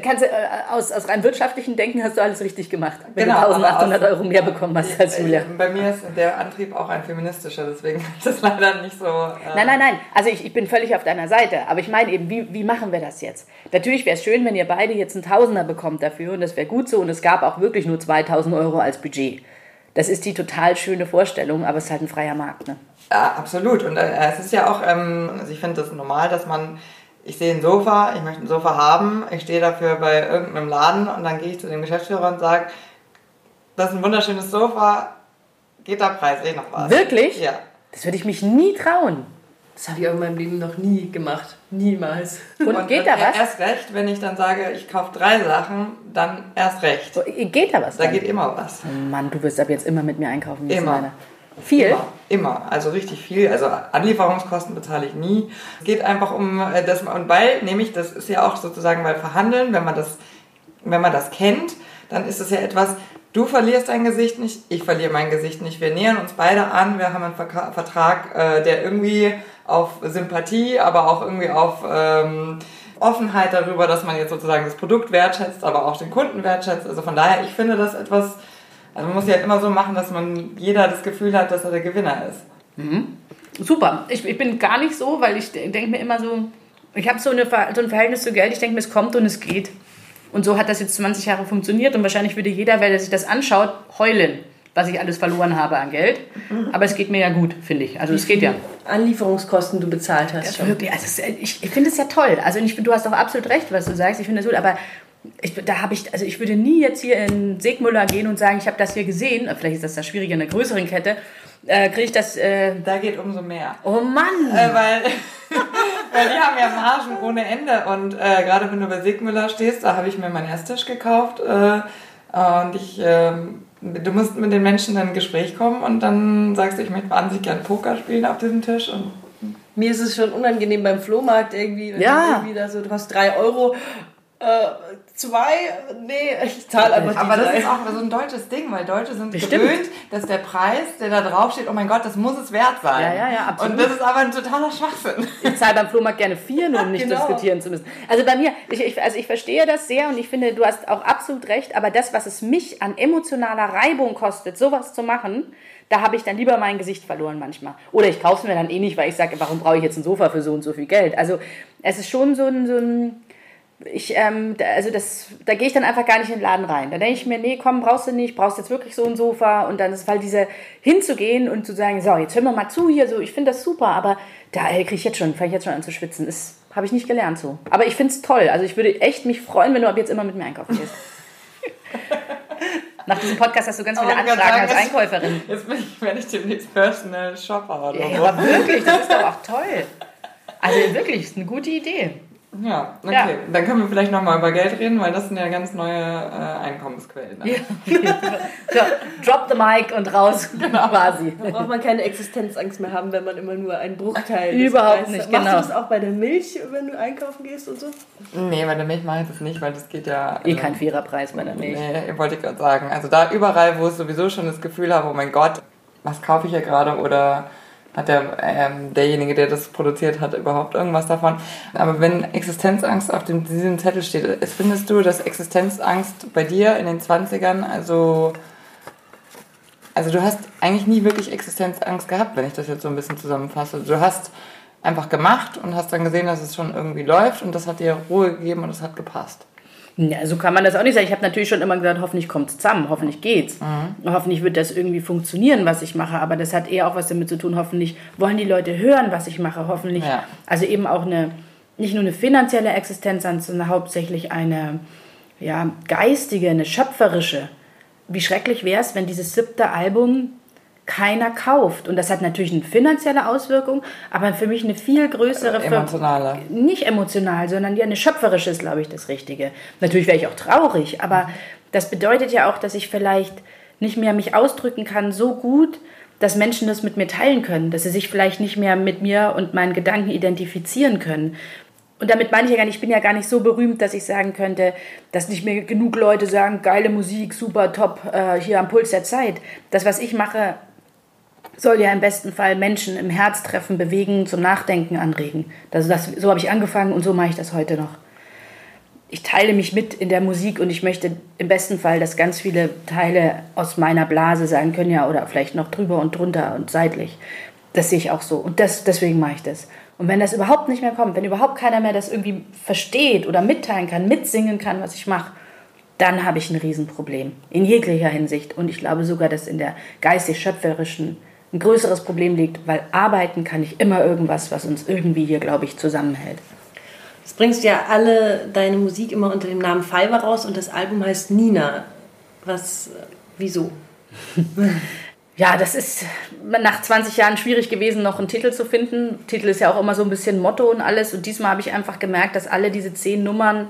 Speaker 3: kannst du, äh, aus, aus rein wirtschaftlichen Denken hast du alles richtig gemacht, wenn genau, du 1800 Euro mehr bekommen hast als Julia.
Speaker 1: Bei mir ist der Antrieb auch ein feministischer, deswegen ist das leider nicht so... Äh
Speaker 3: nein, nein, nein, also ich, ich bin völlig auf deiner Seite, aber ich meine eben, wie, wie machen wir das jetzt? Natürlich wäre es schön, wenn ihr beide jetzt einen Tausender bekommt dafür und das wäre gut so und es gab auch wirklich nur 2000 Euro als Budget. Das ist die total schöne Vorstellung, aber es ist halt ein freier Markt, ne?
Speaker 1: Ja, absolut. Und äh, es ist ja auch, ähm, also ich finde das normal, dass man ich sehe ein Sofa, ich möchte ein Sofa haben, ich stehe dafür bei irgendeinem Laden und dann gehe ich zu dem Geschäftsführer und sage, das ist ein wunderschönes Sofa, geht da preislich noch was?
Speaker 3: Wirklich?
Speaker 1: Ja.
Speaker 3: Das würde ich mich nie trauen.
Speaker 2: Das habe ich auch in meinem Leben noch nie gemacht. Niemals.
Speaker 1: Und, und geht da was? Erst recht, wenn ich dann sage, ich kaufe drei Sachen, dann erst recht.
Speaker 3: Geht da was?
Speaker 1: Da dann? geht immer was.
Speaker 3: Oh Mann, du wirst ab jetzt immer mit mir einkaufen.
Speaker 1: Immer. Meine.
Speaker 3: Viel?
Speaker 1: Immer, immer, also richtig viel. Also Anlieferungskosten bezahle ich nie. Es geht einfach um äh, das, und weil, nämlich, das ist ja auch sozusagen, weil Verhandeln, wenn man das, wenn man das kennt, dann ist es ja etwas, du verlierst dein Gesicht nicht, ich verliere mein Gesicht nicht. Wir nähern uns beide an, wir haben einen Vertrag, äh, der irgendwie auf Sympathie, aber auch irgendwie auf ähm, Offenheit darüber, dass man jetzt sozusagen das Produkt wertschätzt, aber auch den Kunden wertschätzt. Also von daher, ich finde das etwas also man muss ja halt immer so machen, dass man jeder das Gefühl hat, dass er der Gewinner ist.
Speaker 3: Mhm. Super. Ich, ich bin gar nicht so, weil ich denke mir immer so, ich habe so, so ein Verhältnis zu Geld, ich denke mir, es kommt und es geht. Und so hat das jetzt 20 Jahre funktioniert und wahrscheinlich würde jeder, wer sich das anschaut, heulen, was ich alles verloren habe an Geld. Aber es geht mir ja gut, finde ich. Also es geht ja.
Speaker 2: Anlieferungskosten du bezahlt hast.
Speaker 3: Ja, wirklich, also ich, ich finde es ja toll. Also ich, du hast auch absolut recht, was du sagst. Ich finde es gut, aber ich, da habe ich, also ich würde nie jetzt hier in Segmüller gehen und sagen, ich habe das hier gesehen. Vielleicht ist das das Schwierige in einer größeren Kette. Äh, Kriege ich das. Äh
Speaker 1: da geht umso mehr.
Speaker 3: Oh Mann!
Speaker 1: Äh, weil, weil die haben ja Margen ohne Ende. Und äh, gerade wenn du bei Segmüller stehst, da habe ich mir meinen Esstisch gekauft. Äh, und ich. Ähm, du musst mit den Menschen in ein Gespräch kommen und dann sagst du, ich möchte wahnsinnig gerne Poker spielen auf diesem Tisch. Und
Speaker 2: mir ist es schon unangenehm beim Flohmarkt irgendwie.
Speaker 3: Ja.
Speaker 2: Irgendwie da so, du hast drei Euro Äh, zwei? Nee, ich zahle einfach
Speaker 1: Aber das
Speaker 2: drei.
Speaker 1: ist auch so ein deutsches Ding, weil Deutsche sind
Speaker 3: Bestimmt.
Speaker 1: gewöhnt, dass der Preis, der da draufsteht, oh mein Gott, das muss es wert sein.
Speaker 3: Ja, ja, ja, absolut.
Speaker 1: Und das ist aber ein totaler Schwachsinn.
Speaker 3: Ich zahle beim Flohmarkt gerne vier, nur um nicht
Speaker 2: Genau.
Speaker 3: diskutieren zu müssen. Also bei mir, ich, ich, also ich verstehe das sehr und ich finde, du hast auch absolut recht, aber das, was es mich an emotionaler Reibung kostet, sowas zu machen, da habe ich dann lieber mein Gesicht verloren manchmal. Oder ich kaufe es mir dann eh nicht, weil ich sage, warum brauche ich jetzt ein Sofa für so und so viel Geld? Also es ist schon so ein, so ein ich, ähm, da, also das, da gehe ich dann einfach gar nicht in den Laden rein. Da denke ich mir, nee, komm, brauchst du nicht, brauchst jetzt wirklich so ein Sofa. Und dann ist halt diese hinzugehen und zu sagen, so, jetzt hör mir mal zu hier, so, ich finde das super, aber da kriege ich jetzt schon, fange ich jetzt schon an zu schwitzen. Das habe ich nicht gelernt so. Aber ich finde es toll. Also ich würde echt mich freuen, wenn du ab jetzt immer mit mir einkaufen gehst. Nach diesem Podcast hast du ganz viele
Speaker 1: kann
Speaker 3: Anfragen
Speaker 1: sagen,
Speaker 3: als Einkäuferin.
Speaker 1: Jetzt bin ich, werde ich demnächst Personal Shopper oder
Speaker 3: Ja,
Speaker 1: so.
Speaker 3: aber wirklich, das ist doch auch toll. Also wirklich, ist eine gute Idee.
Speaker 1: Ja, okay.
Speaker 3: Ja.
Speaker 1: Dann können wir vielleicht nochmal über Geld reden, weil das sind ja ganz neue äh, Einkommensquellen. Ne?
Speaker 3: So, drop the mic und raus quasi.
Speaker 2: Da braucht man keine Existenzangst mehr haben, wenn man immer nur einen Bruchteil des
Speaker 3: Überhaupt nicht,
Speaker 2: hat. Machst
Speaker 3: genau.
Speaker 2: du das auch bei der Milch, wenn du einkaufen gehst und so?
Speaker 1: Nee, bei der Milch mache ich das nicht, weil das geht ja...
Speaker 3: Eh
Speaker 1: also-
Speaker 3: kein fairer Preis bei der Milch.
Speaker 1: Nee, wollte ich gerade sagen. Also da überall, wo ich sowieso schon das Gefühl habe, oh mein Gott, was kaufe ich hier gerade oder hat der, ähm, derjenige, der das produziert hat, überhaupt irgendwas davon. Aber wenn Existenzangst auf dem, diesem Zettel steht, ist- findest du, dass Existenzangst bei dir in den 20ern, also, also du hast eigentlich nie wirklich Existenzangst gehabt, wenn ich das jetzt so ein bisschen zusammenfasse. Du hast einfach gemacht und hast dann gesehen, dass es schon irgendwie läuft und das hat dir Ruhe gegeben und es hat gepasst.
Speaker 3: Ja, so kann man das auch nicht sagen. Ich habe natürlich schon immer gesagt, hoffentlich kommt es zusammen, hoffentlich geht's. Hoffentlich wird das irgendwie funktionieren, was ich mache. Aber das hat eher auch was damit zu tun, hoffentlich wollen die Leute hören, was ich mache. Hoffentlich,
Speaker 1: Ja.
Speaker 3: also eben auch eine, nicht nur eine finanzielle Existenz, sondern hauptsächlich eine ja, geistige, eine schöpferische. Wie schrecklich wäre es, wenn dieses siebte Album keiner kauft. Und das hat natürlich eine finanzielle Auswirkung, aber für mich eine viel größere Ver-
Speaker 1: Emotionale.
Speaker 3: nicht emotional, sondern ja eine schöpferische ist, glaube ich, das Richtige. Natürlich wäre ich auch traurig, aber das bedeutet ja auch, dass ich vielleicht nicht mehr mich ausdrücken kann so gut, dass Menschen das mit mir teilen können, dass sie sich vielleicht nicht mehr mit mir und meinen Gedanken identifizieren können. Und damit meine ich ja gar nicht, ich bin ja gar nicht so berühmt, dass ich sagen könnte, dass nicht mehr genug Leute sagen, geile Musik, super, top, äh, hier am Puls der Zeit. Das, was ich mache, soll ja im besten Fall Menschen im Herz treffen, bewegen, zum Nachdenken anregen. Also das, so habe ich angefangen und so mache ich das heute noch. Ich teile mich mit in der Musik und ich möchte im besten Fall, dass ganz viele Teile aus meiner Blase sein können, ja, oder vielleicht noch drüber und drunter und seitlich. Das sehe ich auch so. Und das, deswegen mache ich das. Und wenn das überhaupt nicht mehr kommt, wenn überhaupt keiner mehr das irgendwie versteht oder mitteilen kann, mitsingen kann, was ich mache, dann habe ich ein Riesenproblem. In jeglicher Hinsicht. Und ich glaube sogar, dass in der geistig-schöpferischen ein größeres Problem liegt, weil arbeiten kann ich immer irgendwas, was uns irgendwie hier, glaube ich, zusammenhält.
Speaker 2: Du bringst ja alle deine Musik immer unter dem Namen Fiverr raus und das Album heißt Nina. Was, äh, wieso?
Speaker 3: Ja, das ist nach 20 Jahren schwierig gewesen, noch einen Titel zu finden. Titel ist ja auch immer so ein bisschen Motto und alles. Und diesmal habe ich einfach gemerkt, dass alle diese zehn Nummern,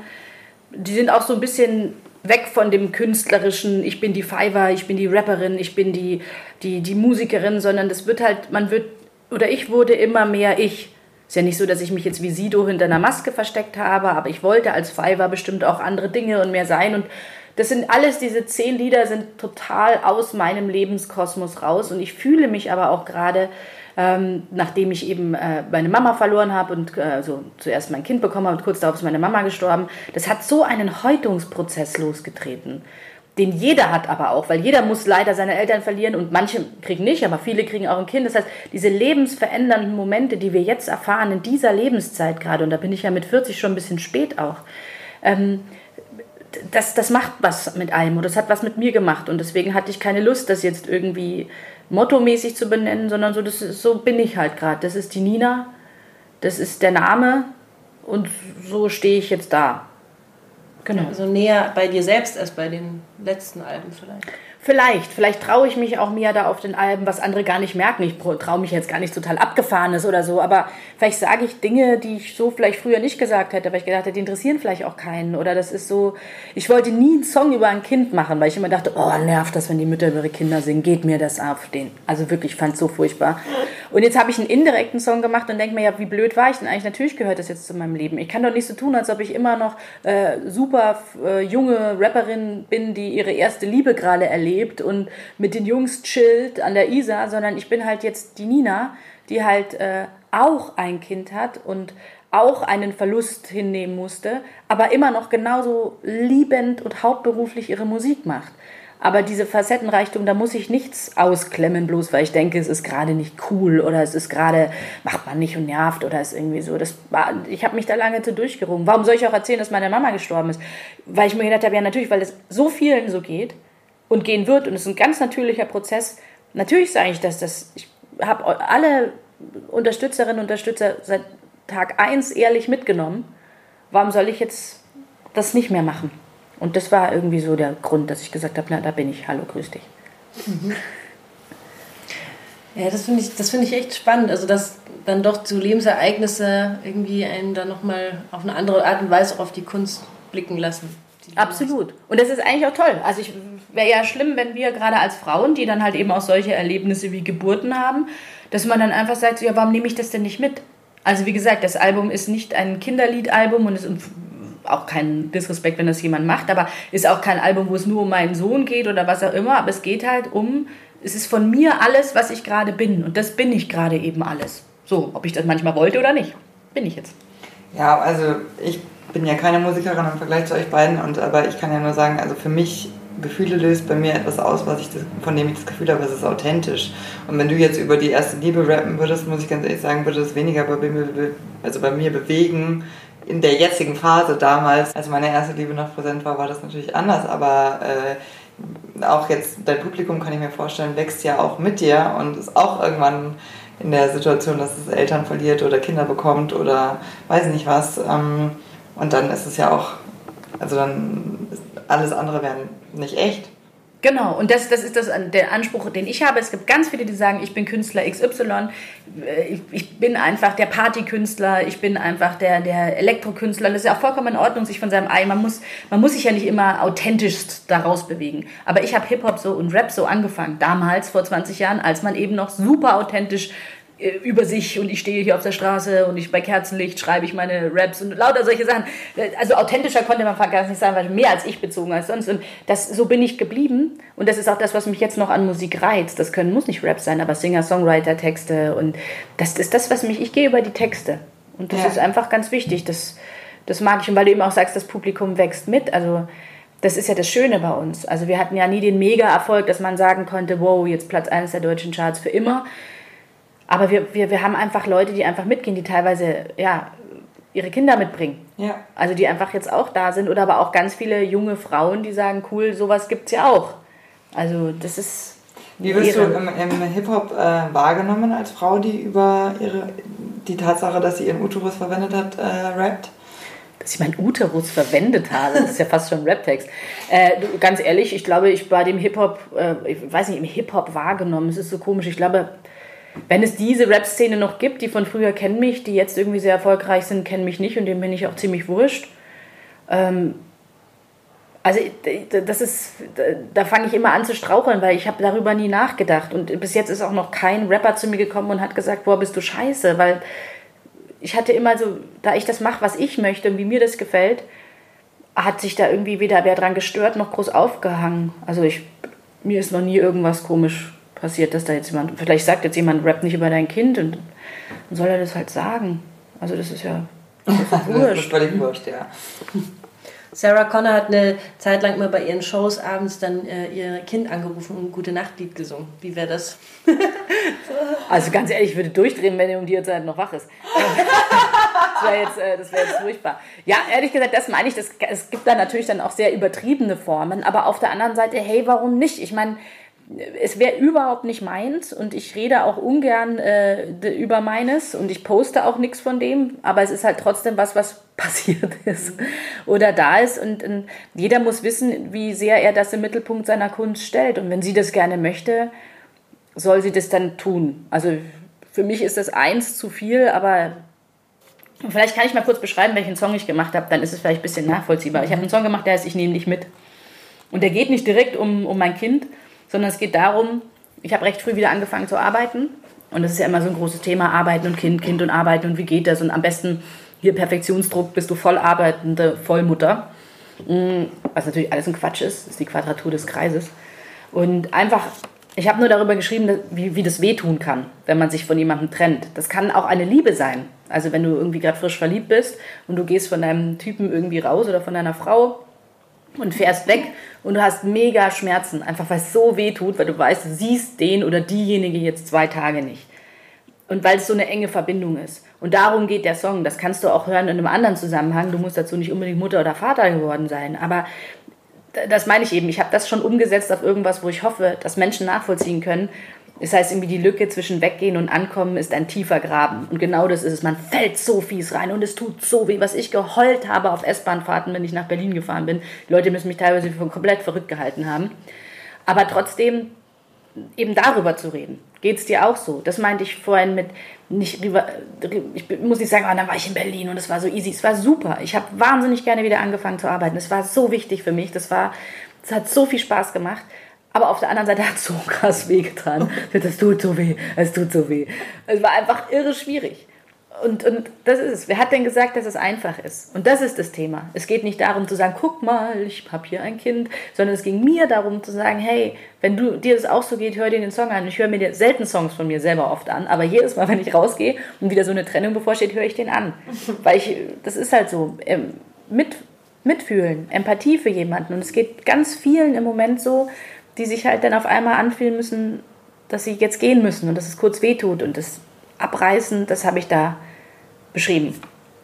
Speaker 3: die sind auch so ein bisschen weg von dem künstlerischen, ich bin die Fiverr, ich bin die Rapperin, ich bin die, die, die Musikerin, sondern das wird halt, man wird, oder ich wurde immer mehr ich. Ist ja nicht so, dass ich mich jetzt wie Sido hinter einer Maske versteckt habe, aber ich wollte als Fiverr bestimmt auch andere Dinge und mehr sein. Und das sind alles, diese zehn Lieder sind total aus meinem Lebenskosmos raus. Und ich fühle mich aber auch gerade, ähm, nachdem ich eben äh, meine Mama verloren habe und äh, so zuerst mein Kind bekommen habe und kurz darauf ist meine Mama gestorben, das hat so einen Häutungsprozess losgetreten den jeder hat aber auch, weil jeder muss leider seine Eltern verlieren und manche kriegen nicht, aber viele kriegen auch ein Kind. Das heißt, diese lebensverändernden Momente, die wir jetzt erfahren in dieser Lebenszeit gerade, und da bin ich ja mit 40 schon ein bisschen spät auch, ähm, das, das macht was mit einem und das hat was mit mir gemacht und deswegen hatte ich keine Lust, das jetzt irgendwie mottomäßig zu benennen, sondern so, das ist, so bin ich halt gerade. Das ist die Nina, das ist der Name und so stehe ich jetzt da. Genau.
Speaker 2: Also näher bei dir selbst als bei den letzten Alben vielleicht.
Speaker 3: Vielleicht, vielleicht traue ich mich auch mehr da auf den Alben, was andere gar nicht merken. Ich traue mich jetzt gar nicht total abgefahrenes oder so, aber vielleicht sage ich Dinge, die ich so vielleicht früher nicht gesagt hätte, weil ich gedacht hätte, die interessieren vielleicht auch keinen. Oder das ist so, ich wollte nie einen Song über ein Kind machen, weil ich immer dachte, oh, nervt das, wenn die Mütter über ihre Kinder singen, geht mir das auf den. Also wirklich, ich fand es so furchtbar. Und jetzt habe ich einen indirekten Song gemacht und denke mir, ja, wie blöd war ich denn eigentlich? Natürlich gehört das jetzt zu meinem Leben. Ich kann doch nicht so tun, als ob ich immer noch äh, super äh, junge Rapperin bin, die ihre erste Liebe gerade erlebt lebt und mit den Jungs chillt an der Isar, sondern ich bin halt jetzt die Nina, die halt äh, auch ein Kind hat und auch einen Verlust hinnehmen musste, aber immer noch genauso liebend und hauptberuflich ihre Musik macht. Aber diese Facettenreichtum, da muss ich nichts ausklemmen, bloß weil ich denke, es ist gerade nicht cool oder es ist gerade, macht man nicht und nervt oder ist irgendwie so. Das war, ich habe mich da lange zu durchgerungen. Warum soll ich auch erzählen, dass meine Mama gestorben ist? Weil ich mir gedacht habe, ja natürlich, weil es so vielen so geht und gehen wird und es ist ein ganz natürlicher Prozess. Natürlich sage ich das, dass ich habe alle Unterstützerinnen und Unterstützer seit Tag 1 ehrlich mitgenommen. Warum soll ich jetzt das nicht mehr machen? Und das war irgendwie so der Grund, dass ich gesagt habe, na, da bin ich, hallo, grüß dich. Mhm.
Speaker 2: Ja, das finde ich, find ich echt spannend. Also, dass dann doch zu Lebensereignisse irgendwie einen dann nochmal auf eine andere Art und Weise auch auf die Kunst blicken lassen.
Speaker 3: Absolut. Und das ist eigentlich auch toll. Also ich wäre ja schlimm, wenn wir gerade als Frauen, die dann halt eben auch solche Erlebnisse wie Geburten haben, dass man dann einfach sagt, so, ja, warum nehme ich das denn nicht mit? Also wie gesagt, das Album ist nicht ein Kinderliedalbum und ist auch kein Disrespekt, wenn das jemand macht, aber ist auch kein Album, wo es nur um meinen Sohn geht oder was auch immer, aber es geht halt um, es ist von mir alles, was ich gerade bin und das bin ich gerade eben alles. So, ob ich das manchmal wollte oder nicht, bin ich jetzt.
Speaker 1: Ja, also ich bin ja keine Musikerin im Vergleich zu euch beiden, und, aber ich kann ja nur sagen, also für mich, Gefühle löst bei mir etwas aus, was ich das, von dem ich das Gefühl habe, es ist authentisch. Und wenn du jetzt über die erste Liebe rappen würdest, muss ich ganz ehrlich sagen, würde es weniger bei mir, also bei mir bewegen. In der jetzigen Phase damals, als meine erste Liebe noch präsent war, war das natürlich anders, aber äh, auch jetzt dein Publikum, kann ich mir vorstellen, wächst ja auch mit dir und ist auch irgendwann in der Situation, dass es Eltern verliert oder Kinder bekommt oder weiß nicht was. Ähm, und dann ist es ja auch, also dann alles andere wäre nicht echt.
Speaker 3: Genau, und das, das ist das, der Anspruch, den ich habe. Es gibt ganz viele, die sagen, ich bin Künstler XY, ich, ich bin einfach der Partykünstler, ich bin einfach der, der Elektrokünstler. Das ist ja auch vollkommen in Ordnung, sich von seinem Ei, man muss, man muss sich ja nicht immer authentischst daraus bewegen. Aber ich habe Hip-Hop so und Rap so angefangen, damals, vor 20 Jahren, als man eben noch super authentisch äh, über sich und ich stehe hier auf der Straße und ich bei Kerzenlicht schreibe ich meine Raps und lauter solche Sachen. Also authentischer konnte man gar nicht sagen, weil mehr als ich bezogen als sonst. Und das, so bin ich geblieben. Und das ist auch das, was mich jetzt noch an Musik reizt. Das können, muss nicht Rap sein, aber Singer, Songwriter, Texte. Und das ist das, was mich, ich gehe über die Texte. Und das ja. ist einfach ganz wichtig. Das, das mag ich. Und weil du eben auch sagst, das Publikum wächst mit. Also, das ist ja das Schöne bei uns. Also wir hatten ja nie den Mega-Erfolg, dass man sagen konnte, wow, jetzt Platz 1 der deutschen Charts für immer. Aber wir, wir, wir haben einfach Leute, die einfach mitgehen, die teilweise ja, ihre Kinder mitbringen. Ja. Also die einfach jetzt auch da sind. Oder aber auch ganz viele junge Frauen, die sagen, cool, sowas gibt es ja auch. Also das ist.
Speaker 1: Wie wirst du im, im Hip-Hop äh, wahrgenommen als Frau, die über ihre, die Tatsache, dass sie ihren Uterus verwendet hat, äh, rappt?
Speaker 3: dass ich meinen Uterus verwendet habe. Das ist ja fast schon ein Rap-Text. Äh, ganz ehrlich, ich glaube, ich bei dem Hip-Hop, äh, ich weiß nicht, im Hip-Hop wahrgenommen. Es ist so komisch. Ich glaube, wenn es diese Rap-Szene noch gibt, die von früher kennen mich, die jetzt irgendwie sehr erfolgreich sind, kennen mich nicht und dem bin ich auch ziemlich wurscht. Ähm, also das ist, da fange ich immer an zu straucheln, weil ich habe darüber nie nachgedacht. Und bis jetzt ist auch noch kein Rapper zu mir gekommen und hat gesagt, boah, bist du scheiße, weil ich hatte immer so, da ich das mache, was ich möchte und wie mir das gefällt, hat sich da irgendwie weder wer dran gestört noch groß aufgehangen. Also ich, mir ist noch nie irgendwas komisch passiert, dass da jetzt jemand, vielleicht sagt jetzt jemand, rap nicht über dein Kind und dann soll er das halt sagen. Also das ist ja das ist wurscht. das ist völlig wurscht, ja.
Speaker 2: Sarah Connor hat eine Zeit lang immer bei ihren Shows abends dann äh, ihr Kind angerufen und ein Gute Nachtlied gesungen. Wie wäre das?
Speaker 3: also ganz ehrlich, ich würde durchdrehen, wenn er um die Zeit noch wach ist. das wäre jetzt, äh, wär jetzt furchtbar. Ja, ehrlich gesagt, das meine ich. Das, es gibt da natürlich dann auch sehr übertriebene Formen, aber auf der anderen Seite, hey, warum nicht? Ich meine, es wäre überhaupt nicht meins und ich rede auch ungern äh, über meines und ich poste auch nichts von dem, aber es ist halt trotzdem was, was passiert ist oder da ist und, und jeder muss wissen, wie sehr er das im Mittelpunkt seiner Kunst stellt und wenn sie das gerne möchte, soll sie das dann tun. Also für mich ist das eins zu viel, aber vielleicht kann ich mal kurz beschreiben, welchen Song ich gemacht habe, dann ist es vielleicht ein bisschen nachvollziehbar. Ich habe einen Song gemacht, der heißt Ich nehme dich mit. Und der geht nicht direkt um, um mein Kind, sondern es geht darum, ich habe recht früh wieder angefangen zu arbeiten. Und das ist ja immer so ein großes Thema, Arbeiten und Kind, Kind und Arbeiten und wie geht das? Und am besten hier Perfektionsdruck, bist du voll arbeitende Vollmutter. Mm, was natürlich alles ein Quatsch ist, ist die Quadratur des Kreises. Und einfach, ich habe nur darüber geschrieben, wie, wie das wehtun kann, wenn man sich von jemandem trennt. Das kann auch eine Liebe sein. Also wenn du irgendwie gerade frisch verliebt bist und du gehst von deinem Typen irgendwie raus oder von deiner Frau und fährst weg und du hast mega Schmerzen, einfach weil es so weh tut, weil du weißt, du siehst den oder diejenige jetzt zwei Tage nicht. Und weil es so eine enge Verbindung ist. Und darum geht der Song. Das kannst du auch hören in einem anderen Zusammenhang. Du musst dazu nicht unbedingt Mutter oder Vater geworden sein. Aber das meine ich eben. Ich habe das schon umgesetzt auf irgendwas, wo ich hoffe, dass Menschen nachvollziehen können, das heißt, irgendwie die Lücke zwischen Weggehen und Ankommen ist ein tiefer Graben. Und genau das ist es. Man fällt so fies rein und es tut so weh. Was ich geheult habe auf S-Bahnfahrten, wenn ich nach Berlin gefahren bin. Die Leute müssen mich teilweise für komplett verrückt gehalten haben. Aber trotzdem eben darüber zu reden. Geht es dir auch so? Das meinte ich vorhin mit, nicht, ich muss nicht sagen, oh, dann war ich in Berlin und es war so easy. Es war super. Ich habe wahnsinnig gerne wieder angefangen zu arbeiten. Es war so wichtig für mich. Das war, es hat so viel Spaß gemacht. Aber auf der anderen Seite hat es so krass wehgetan. Das tut so weh, es tut so weh. Es war einfach irre schwierig. Und, und das ist es. Wer hat denn gesagt, dass es einfach ist? Und das ist das Thema. Es geht nicht darum zu sagen, guck mal, ich habe hier ein Kind, sondern es ging mir darum zu sagen, hey, wenn du, dir das auch so geht, hör dir den Song an. Ich höre mir selten Songs von mir selber oft an, aber jedes Mal, wenn ich rausgehe und wieder so eine Trennung bevorsteht, höre ich den an. Weil ich, das ist halt so, ähm, mit, mitfühlen, Empathie für jemanden. Und es geht ganz vielen im Moment so, die sich halt dann auf einmal anfühlen müssen, dass sie jetzt gehen müssen und dass es kurz wehtut und das Abreißen, das habe ich da beschrieben.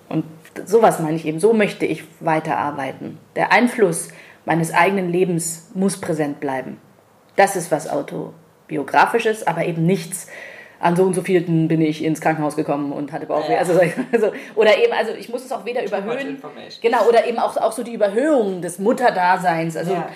Speaker 3: Und sowas meine ich eben, so möchte ich weiterarbeiten. Der Einfluss meines eigenen Lebens muss präsent bleiben. Das ist was autobiografisches, aber eben nichts. An so und so vielen bin ich ins Krankenhaus gekommen und hatte Bauchweh. Ja. Also, also, oder eben, also ich muss es auch weder überhöhen. Genau, oder eben auch, auch so die Überhöhung des Mutterdaseins. Also ja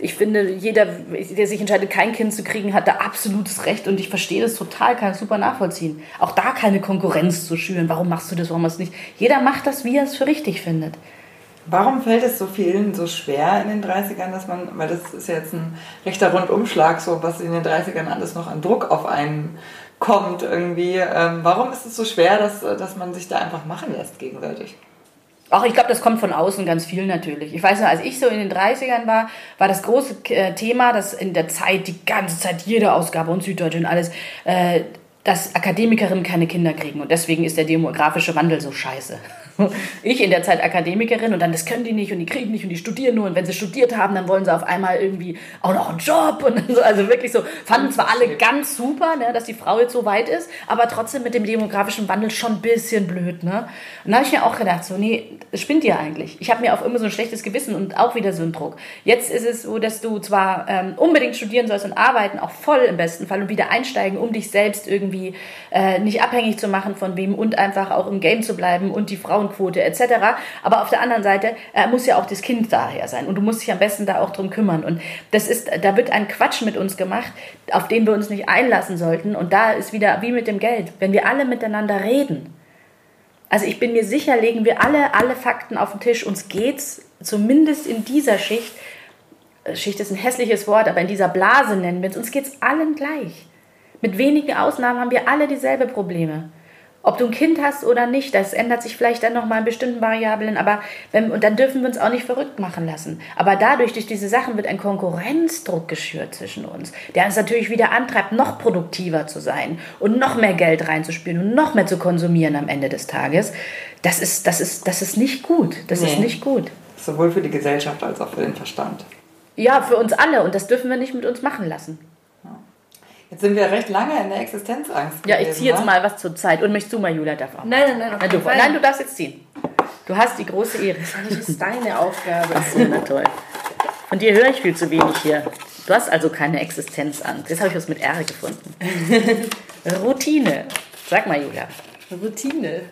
Speaker 3: ich finde, jeder, der sich entscheidet, kein Kind zu kriegen, hat da absolutes Recht und ich verstehe das total, kann es super nachvollziehen. Auch da keine Konkurrenz zu schüren. Warum machst du das, warum machst du es nicht? Jeder macht das, wie er es für richtig findet.
Speaker 1: Warum fällt es so vielen so schwer in den 30ern, dass man, weil das ist ja jetzt ein rechter Rundumschlag, so was in den 30ern alles noch an Druck auf einen kommt irgendwie. Ähm, warum ist es so schwer, dass, dass man sich da einfach machen lässt gegenseitig?
Speaker 3: Auch ich glaube, das kommt von außen ganz viel natürlich. Ich weiß noch, als ich so in den 30ern war, war das große äh, Thema, dass in der Zeit, die ganze Zeit, jede Ausgabe und Süddeutsche und alles, äh, dass Akademikerinnen keine Kinder kriegen. Und deswegen ist der demografische Wandel so scheiße. Ich in der Zeit Akademikerin und dann, das können die nicht und die kriegen nicht und die studieren nur. Und wenn sie studiert haben, dann wollen sie auf einmal irgendwie auch noch einen Job. Und so, also wirklich so, fanden zwar alle ganz super, ne, dass die Frau jetzt so weit ist, aber trotzdem mit dem demografischen Wandel schon ein bisschen blöd. Ne? Und da habe ich mir auch gedacht, so, nee, spinnt ihr eigentlich. Ich habe mir auch immer so ein schlechtes Gewissen und auch wieder so einen Druck. Jetzt ist es so, dass du zwar ähm, unbedingt studieren sollst und arbeiten, auch voll im besten Fall und wieder einsteigen, um dich selbst irgendwie äh, nicht abhängig zu machen von wem und einfach auch im Game zu bleiben und die Frauen Frauenquote etc. Aber auf der anderen Seite äh, muss ja auch das Kind daher sein und du musst dich am besten da auch drum kümmern. Und das ist, da wird ein Quatsch mit uns gemacht, auf den wir uns nicht einlassen sollten. Und da ist wieder wie mit dem Geld, wenn wir alle miteinander reden. Also ich bin mir sicher, legen wir alle alle Fakten auf den Tisch. Uns geht's zumindest in dieser Schicht. Äh, Schicht ist ein hässliches Wort, aber in dieser Blase nennen wir es. Uns geht's allen gleich. Mit wenigen Ausnahmen haben wir alle dieselbe Probleme ob du ein Kind hast oder nicht, das ändert sich vielleicht dann nochmal in bestimmten Variablen, aber wenn, und dann dürfen wir uns auch nicht verrückt machen lassen. Aber dadurch, durch diese Sachen wird ein Konkurrenzdruck geschürt zwischen uns, der uns natürlich wieder antreibt, noch produktiver zu sein und noch mehr Geld reinzuspielen und noch mehr zu konsumieren am Ende des Tages. Das ist, das ist, das ist nicht gut. Das nee. ist nicht gut.
Speaker 1: Sowohl für die Gesellschaft als auch für den Verstand.
Speaker 3: Ja, für uns alle und das dürfen wir nicht mit uns machen lassen.
Speaker 1: Jetzt sind wir recht lange in der Existenzangst.
Speaker 3: Ja, ich ziehe jetzt mal was zur Zeit. Und möchtest du mal, Julia, darf auch.
Speaker 2: Nein, nein, nein.
Speaker 3: Nein du, nein, du darfst jetzt ziehen. Du hast die große Ehre.
Speaker 2: Das ist deine Aufgabe.
Speaker 3: Ach so, na toll. Von dir höre ich viel zu wenig hier. Du hast also keine Existenzangst. Jetzt habe ich was mit R gefunden. Routine. Sag mal, Julia.
Speaker 2: Routine.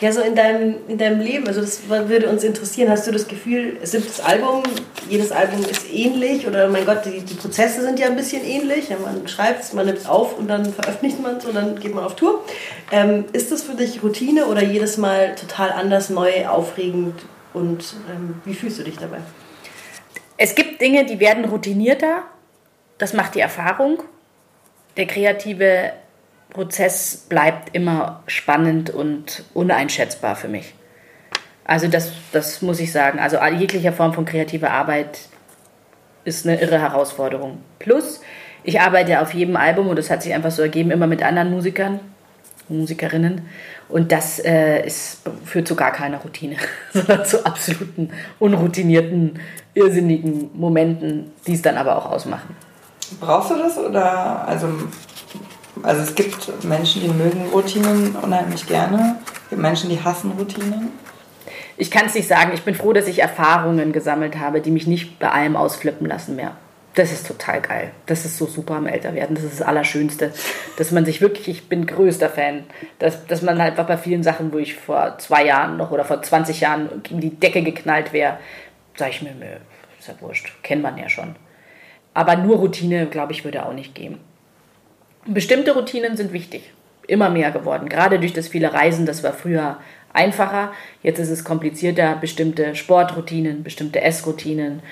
Speaker 2: Ja, so in deinem, in deinem Leben, also das würde uns interessieren, hast du das Gefühl, siebtes Album, jedes Album ist ähnlich oder mein Gott, die, die Prozesse sind ja ein bisschen ähnlich. Ja, man schreibt es, man nimmt es auf und dann veröffentlicht man es und dann geht man auf Tour. Ähm, ist das für dich Routine oder jedes Mal total anders, neu, aufregend und ähm, wie fühlst du dich dabei?
Speaker 3: Es gibt Dinge, die werden routinierter. Das macht die Erfahrung. Der kreative Prozess bleibt immer spannend und uneinschätzbar für mich. Also das, das muss ich sagen. Also jegliche Form von kreativer Arbeit ist eine irre Herausforderung. Plus, ich arbeite auf jedem Album und das hat sich einfach so ergeben, immer mit anderen Musikern, Musikerinnen. Und das äh, ist, führt zu gar keiner Routine, sondern zu absoluten, unroutinierten, irrsinnigen Momenten, die es dann aber auch ausmachen.
Speaker 1: Brauchst du das oder also also es gibt Menschen, die mögen Routinen unheimlich gerne. Es gibt Menschen, die hassen Routinen.
Speaker 3: Ich kann es nicht sagen. Ich bin froh, dass ich Erfahrungen gesammelt habe, die mich nicht bei allem ausflippen lassen mehr. Das ist total geil. Das ist so super am Älterwerden. Das ist das Allerschönste. Dass man sich wirklich, ich bin größter Fan, dass, dass man halt bei vielen Sachen, wo ich vor zwei Jahren noch oder vor 20 Jahren gegen die Decke geknallt wäre, sage ich mir, ist ja wurscht. Kennt man ja schon. Aber nur Routine, glaube ich, würde auch nicht gehen. Bestimmte Routinen sind wichtig, immer mehr geworden. Gerade durch das viele Reisen, das war früher einfacher. Jetzt ist es komplizierter. Bestimmte Sportroutinen, bestimmte Essroutinen.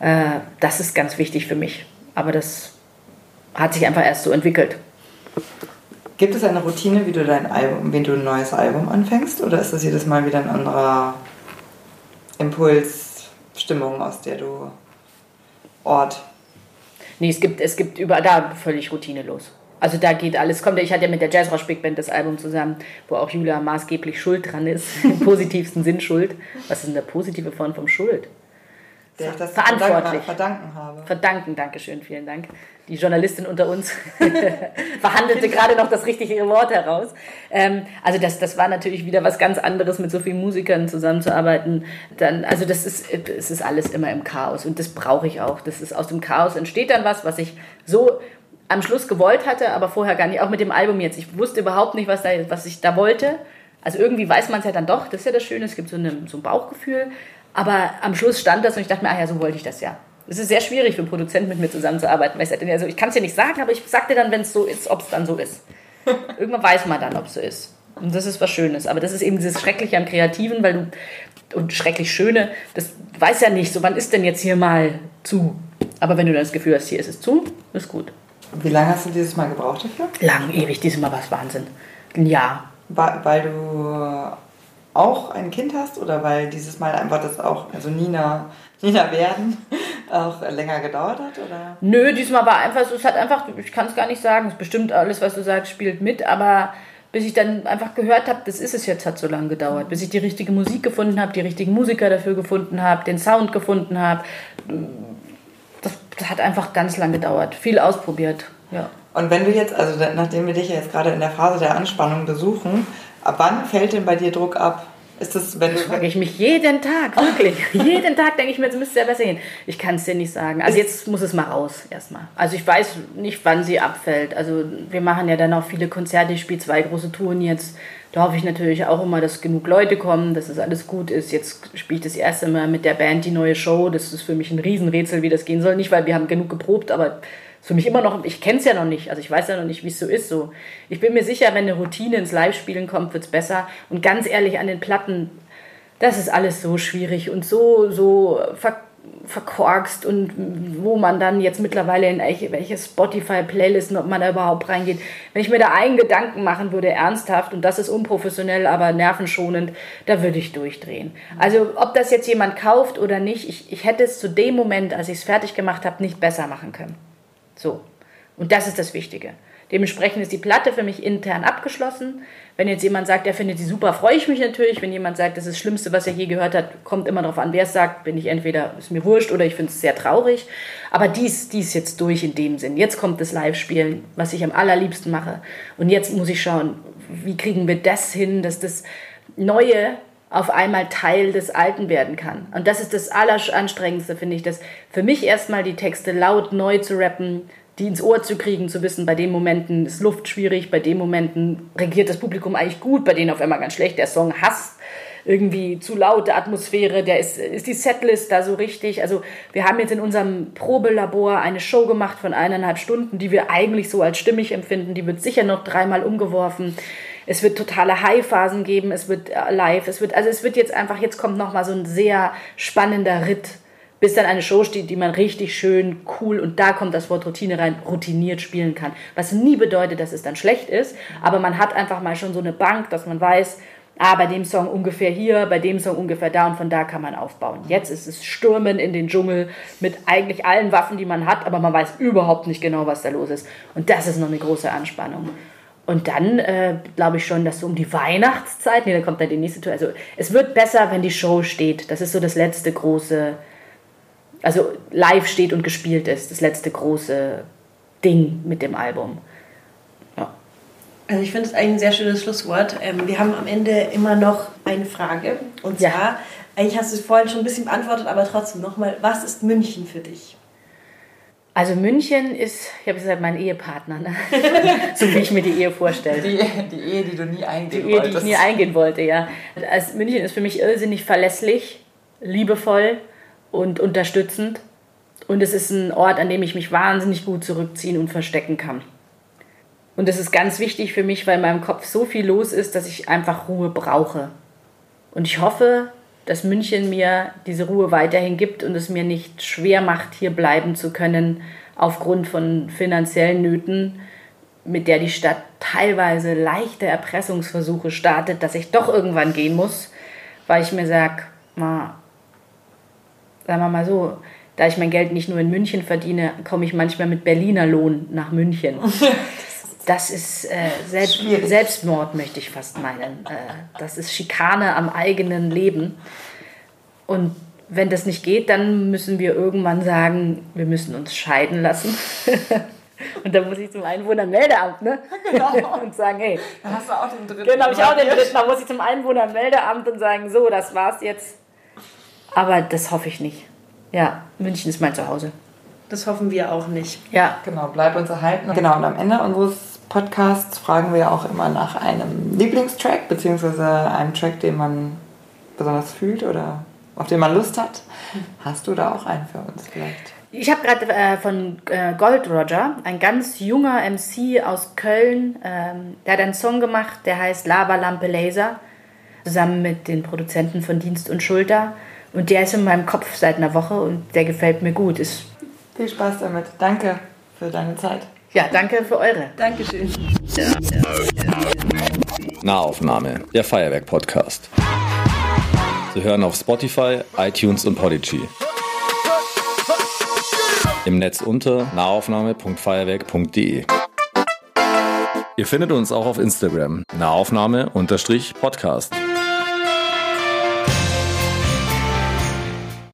Speaker 3: Äh, das ist ganz wichtig für mich. Aber das hat sich einfach erst so entwickelt.
Speaker 1: Gibt es eine Routine, wie du dein Album, wenn du ein neues Album anfängst? Oder ist das jedes Mal wieder ein anderer Impuls, Stimmung, aus der du Ort?
Speaker 3: Nee, es gibt, es gibt überall da völlig routinelos. Also da geht alles. Kommt, ich hatte ja mit der Jazz Rock Big Band das Album zusammen, wo auch Julia maßgeblich schuld dran ist, im positivsten Sinn schuld. Was ist denn der positive Form vom Schuld?
Speaker 1: Der ich das
Speaker 3: verantwortlich.
Speaker 1: verdanken habe.
Speaker 3: Verdanken, Dankeschön, vielen Dank. Die Journalistin unter uns verhandelte gerade noch das richtige Wort heraus. Ähm, also das, das war natürlich wieder was ganz anderes, mit so vielen Musikern zusammenzuarbeiten. Dann, also das ist, es ist alles immer im Chaos und das brauche ich auch. Das ist aus dem Chaos entsteht dann was, was ich so am Schluss gewollt hatte, aber vorher gar nicht. Auch mit dem Album jetzt. Ich wusste überhaupt nicht, was, da, was ich da wollte. Also irgendwie weiß man es ja dann doch. Das ist ja das Schöne. Es gibt so, eine, so ein Bauchgefühl. Aber am Schluss stand das und ich dachte mir, ah ja, so wollte ich das ja. Es ist sehr schwierig für einen Produzenten mit mir zusammenzuarbeiten. Weil ich, also, ich kann es dir nicht sagen, aber ich sag dir dann, wenn es so ist, ob es dann so ist. Irgendwann weiß man dann, ob es so ist. Und das ist was Schönes. Aber das ist eben dieses Schreckliche am Kreativen, weil du, und schrecklich Schöne, das weiß ja nicht, so wann ist denn jetzt hier mal zu? Aber wenn du dann das Gefühl hast, hier ist es zu, ist gut.
Speaker 1: Wie lange hast du dieses Mal gebraucht dafür?
Speaker 3: Lang, ewig. Dieses Mal war es Wahnsinn. Ein Jahr.
Speaker 1: Weil, weil du auch ein Kind hast oder weil dieses Mal einfach das auch, also Nina, Nina werden, auch länger gedauert hat? Oder?
Speaker 3: Nö, diesmal war einfach, es hat einfach, ich kann es gar nicht sagen, es bestimmt alles, was du sagst, spielt mit, aber bis ich dann einfach gehört habe, das ist es jetzt, hat so lange gedauert. Bis ich die richtige Musik gefunden habe, die richtigen Musiker dafür gefunden habe, den Sound gefunden habe das hat einfach ganz lang gedauert. Viel ausprobiert, ja.
Speaker 1: Und wenn du jetzt, also nachdem wir dich ja jetzt gerade in der Phase der Anspannung besuchen, ab wann fällt denn bei dir Druck ab? Ist das, wenn du.
Speaker 3: frage ich mich jeden Tag, wirklich. jeden Tag denke ich mir, jetzt müsste es ja besser gehen. Ich kann es dir nicht sagen. Also jetzt muss es mal raus, erstmal. Also ich weiß nicht, wann sie abfällt. Also wir machen ja dann auch viele Konzerte. Ich spiele zwei große Touren jetzt. Da hoffe ich natürlich auch immer, dass genug Leute kommen, dass es alles gut ist. Jetzt spiele ich das erste Mal mit der Band die neue Show. Das ist für mich ein Riesenrätsel, wie das gehen soll. Nicht, weil wir haben genug geprobt, aber für mich immer noch, ich kenne es ja noch nicht, also ich weiß ja noch nicht, wie es so ist. So. Ich bin mir sicher, wenn eine Routine ins Live-Spielen kommt, wird es besser. Und ganz ehrlich, an den Platten, das ist alles so schwierig und so, so ver verkorkst und wo man dann jetzt mittlerweile in welche, Spotify-Playlisten, ob man da überhaupt reingeht. Wenn ich mir da einen Gedanken machen würde, ernsthaft, und das ist unprofessionell, aber nervenschonend, da würde ich durchdrehen. Also ob das jetzt jemand kauft oder nicht, ich, ich hätte es zu dem Moment, als ich es fertig gemacht habe, nicht besser machen können. So. Und das ist das Wichtige. Dementsprechend ist die Platte für mich intern abgeschlossen. Wenn jetzt jemand sagt, er findet sie super, freue ich mich natürlich. Wenn jemand sagt, das ist das Schlimmste, was er je gehört hat, kommt immer darauf an, wer es sagt. Bin ich entweder, ist mir wurscht oder ich finde es sehr traurig. Aber dies, dies jetzt durch in dem Sinn. Jetzt kommt das Live-Spielen, was ich am allerliebsten mache. Und jetzt muss ich schauen, wie kriegen wir das hin, dass das Neue auf einmal Teil des Alten werden kann. Und das ist das Alleranstrengendste, finde ich, dass für mich erstmal die Texte laut neu zu rappen, die ins Ohr zu kriegen, zu wissen, bei den Momenten ist Luft schwierig, bei den Momenten regiert das Publikum eigentlich gut, bei denen auf einmal ganz schlecht. Der Song hasst irgendwie zu laute Atmosphäre, der ist, ist die Setlist da so richtig. Also wir haben jetzt in unserem Probelabor eine Show gemacht von eineinhalb Stunden, die wir eigentlich so als stimmig empfinden. Die wird sicher noch dreimal umgeworfen. Es wird totale High-Phasen geben, es wird äh, live, es wird, also es wird jetzt einfach, jetzt kommt nochmal so ein sehr spannender Ritt, bis dann eine Show steht, die man richtig schön, cool, und da kommt das Wort Routine rein, routiniert spielen kann. Was nie bedeutet, dass es dann schlecht ist, aber man hat einfach mal schon so eine Bank, dass man weiß, ah, bei dem Song ungefähr hier, bei dem Song ungefähr da und von da kann man aufbauen. Jetzt ist es Stürmen in den Dschungel mit eigentlich allen Waffen, die man hat, aber man weiß überhaupt nicht genau, was da los ist. Und das ist noch eine große Anspannung. Und dann äh, glaube ich schon, dass so um die Weihnachtszeit, nee, dann kommt dann die nächste Tour. Also es wird besser, wenn die Show steht. Das ist so das letzte große, also live steht und gespielt ist, das letzte große Ding mit dem Album.
Speaker 2: Ja. Also ich finde es eigentlich ein sehr schönes Schlusswort. Ähm, wir haben am Ende immer noch eine Frage. Und zwar, ja. eigentlich hast du es vorhin schon ein bisschen beantwortet, aber trotzdem nochmal, was ist München für dich?
Speaker 3: Also München ist, ich habe gesagt, mein Ehepartner, ne? so wie ich mir die Ehe vorstelle.
Speaker 1: Die, die Ehe, die du nie eingehen
Speaker 3: die Ehe, wolltest. Die ich nie eingehen wollte, ja. Also München ist für mich irrsinnig verlässlich, liebevoll und unterstützend. Und es ist ein Ort, an dem ich mich wahnsinnig gut zurückziehen und verstecken kann. Und das ist ganz wichtig für mich, weil in meinem Kopf so viel los ist, dass ich einfach Ruhe brauche. Und ich hoffe, dass München mir diese Ruhe weiterhin gibt und es mir nicht schwer macht, hier bleiben zu können aufgrund von finanziellen Nöten, mit der die Stadt teilweise leichte Erpressungsversuche startet, dass ich doch irgendwann gehen muss, weil ich mir sage, sagen wir mal so, da ich mein Geld nicht nur in München verdiene, komme ich manchmal mit Berliner Lohn nach München. Das ist äh, Selbst Selbstmord, möchte ich fast meinen. Äh, das ist Schikane am eigenen Leben. Und wenn das nicht geht, dann müssen wir irgendwann sagen, wir müssen uns scheiden lassen. Und dann muss ich zum Einwohnermeldeamt, ne? Genau. und sagen, hey.
Speaker 1: Da hast du auch den dritten.
Speaker 3: Genau, ich auch den dritten. Da muss ich zum Einwohnermeldeamt und sagen, so, das war's jetzt. Aber das hoffe ich nicht. Ja, München ist mein Zuhause.
Speaker 2: Das hoffen wir auch nicht.
Speaker 1: Ja. Genau, bleib uns erhalten. Genau, und am Ende unseres Podcasts fragen wir auch immer nach einem Lieblingstrack, beziehungsweise einem Track, den man besonders fühlt oder auf den man Lust hat. Hast du da auch einen für uns vielleicht?
Speaker 3: Ich habe gerade äh, von äh, Gold Roger, ein ganz junger MC aus Köln, ähm, der hat einen Song gemacht, der heißt Lava Lampe Laser, zusammen mit den Produzenten von Dienst und Schulter. Und der ist in meinem Kopf seit einer Woche und der gefällt mir gut. Ist
Speaker 1: Viel Spaß damit. Danke für deine Zeit.
Speaker 3: Ja, danke für eure.
Speaker 2: Dankeschön.
Speaker 4: Nahaufnahme, der Feuerwerk-Podcast. Zu hören auf Spotify, iTunes und Podigy. Im Netz unter nahaufnahme.feuerwerk.de. Ihr findet uns auch auf Instagram, nahaufnahme-podcast.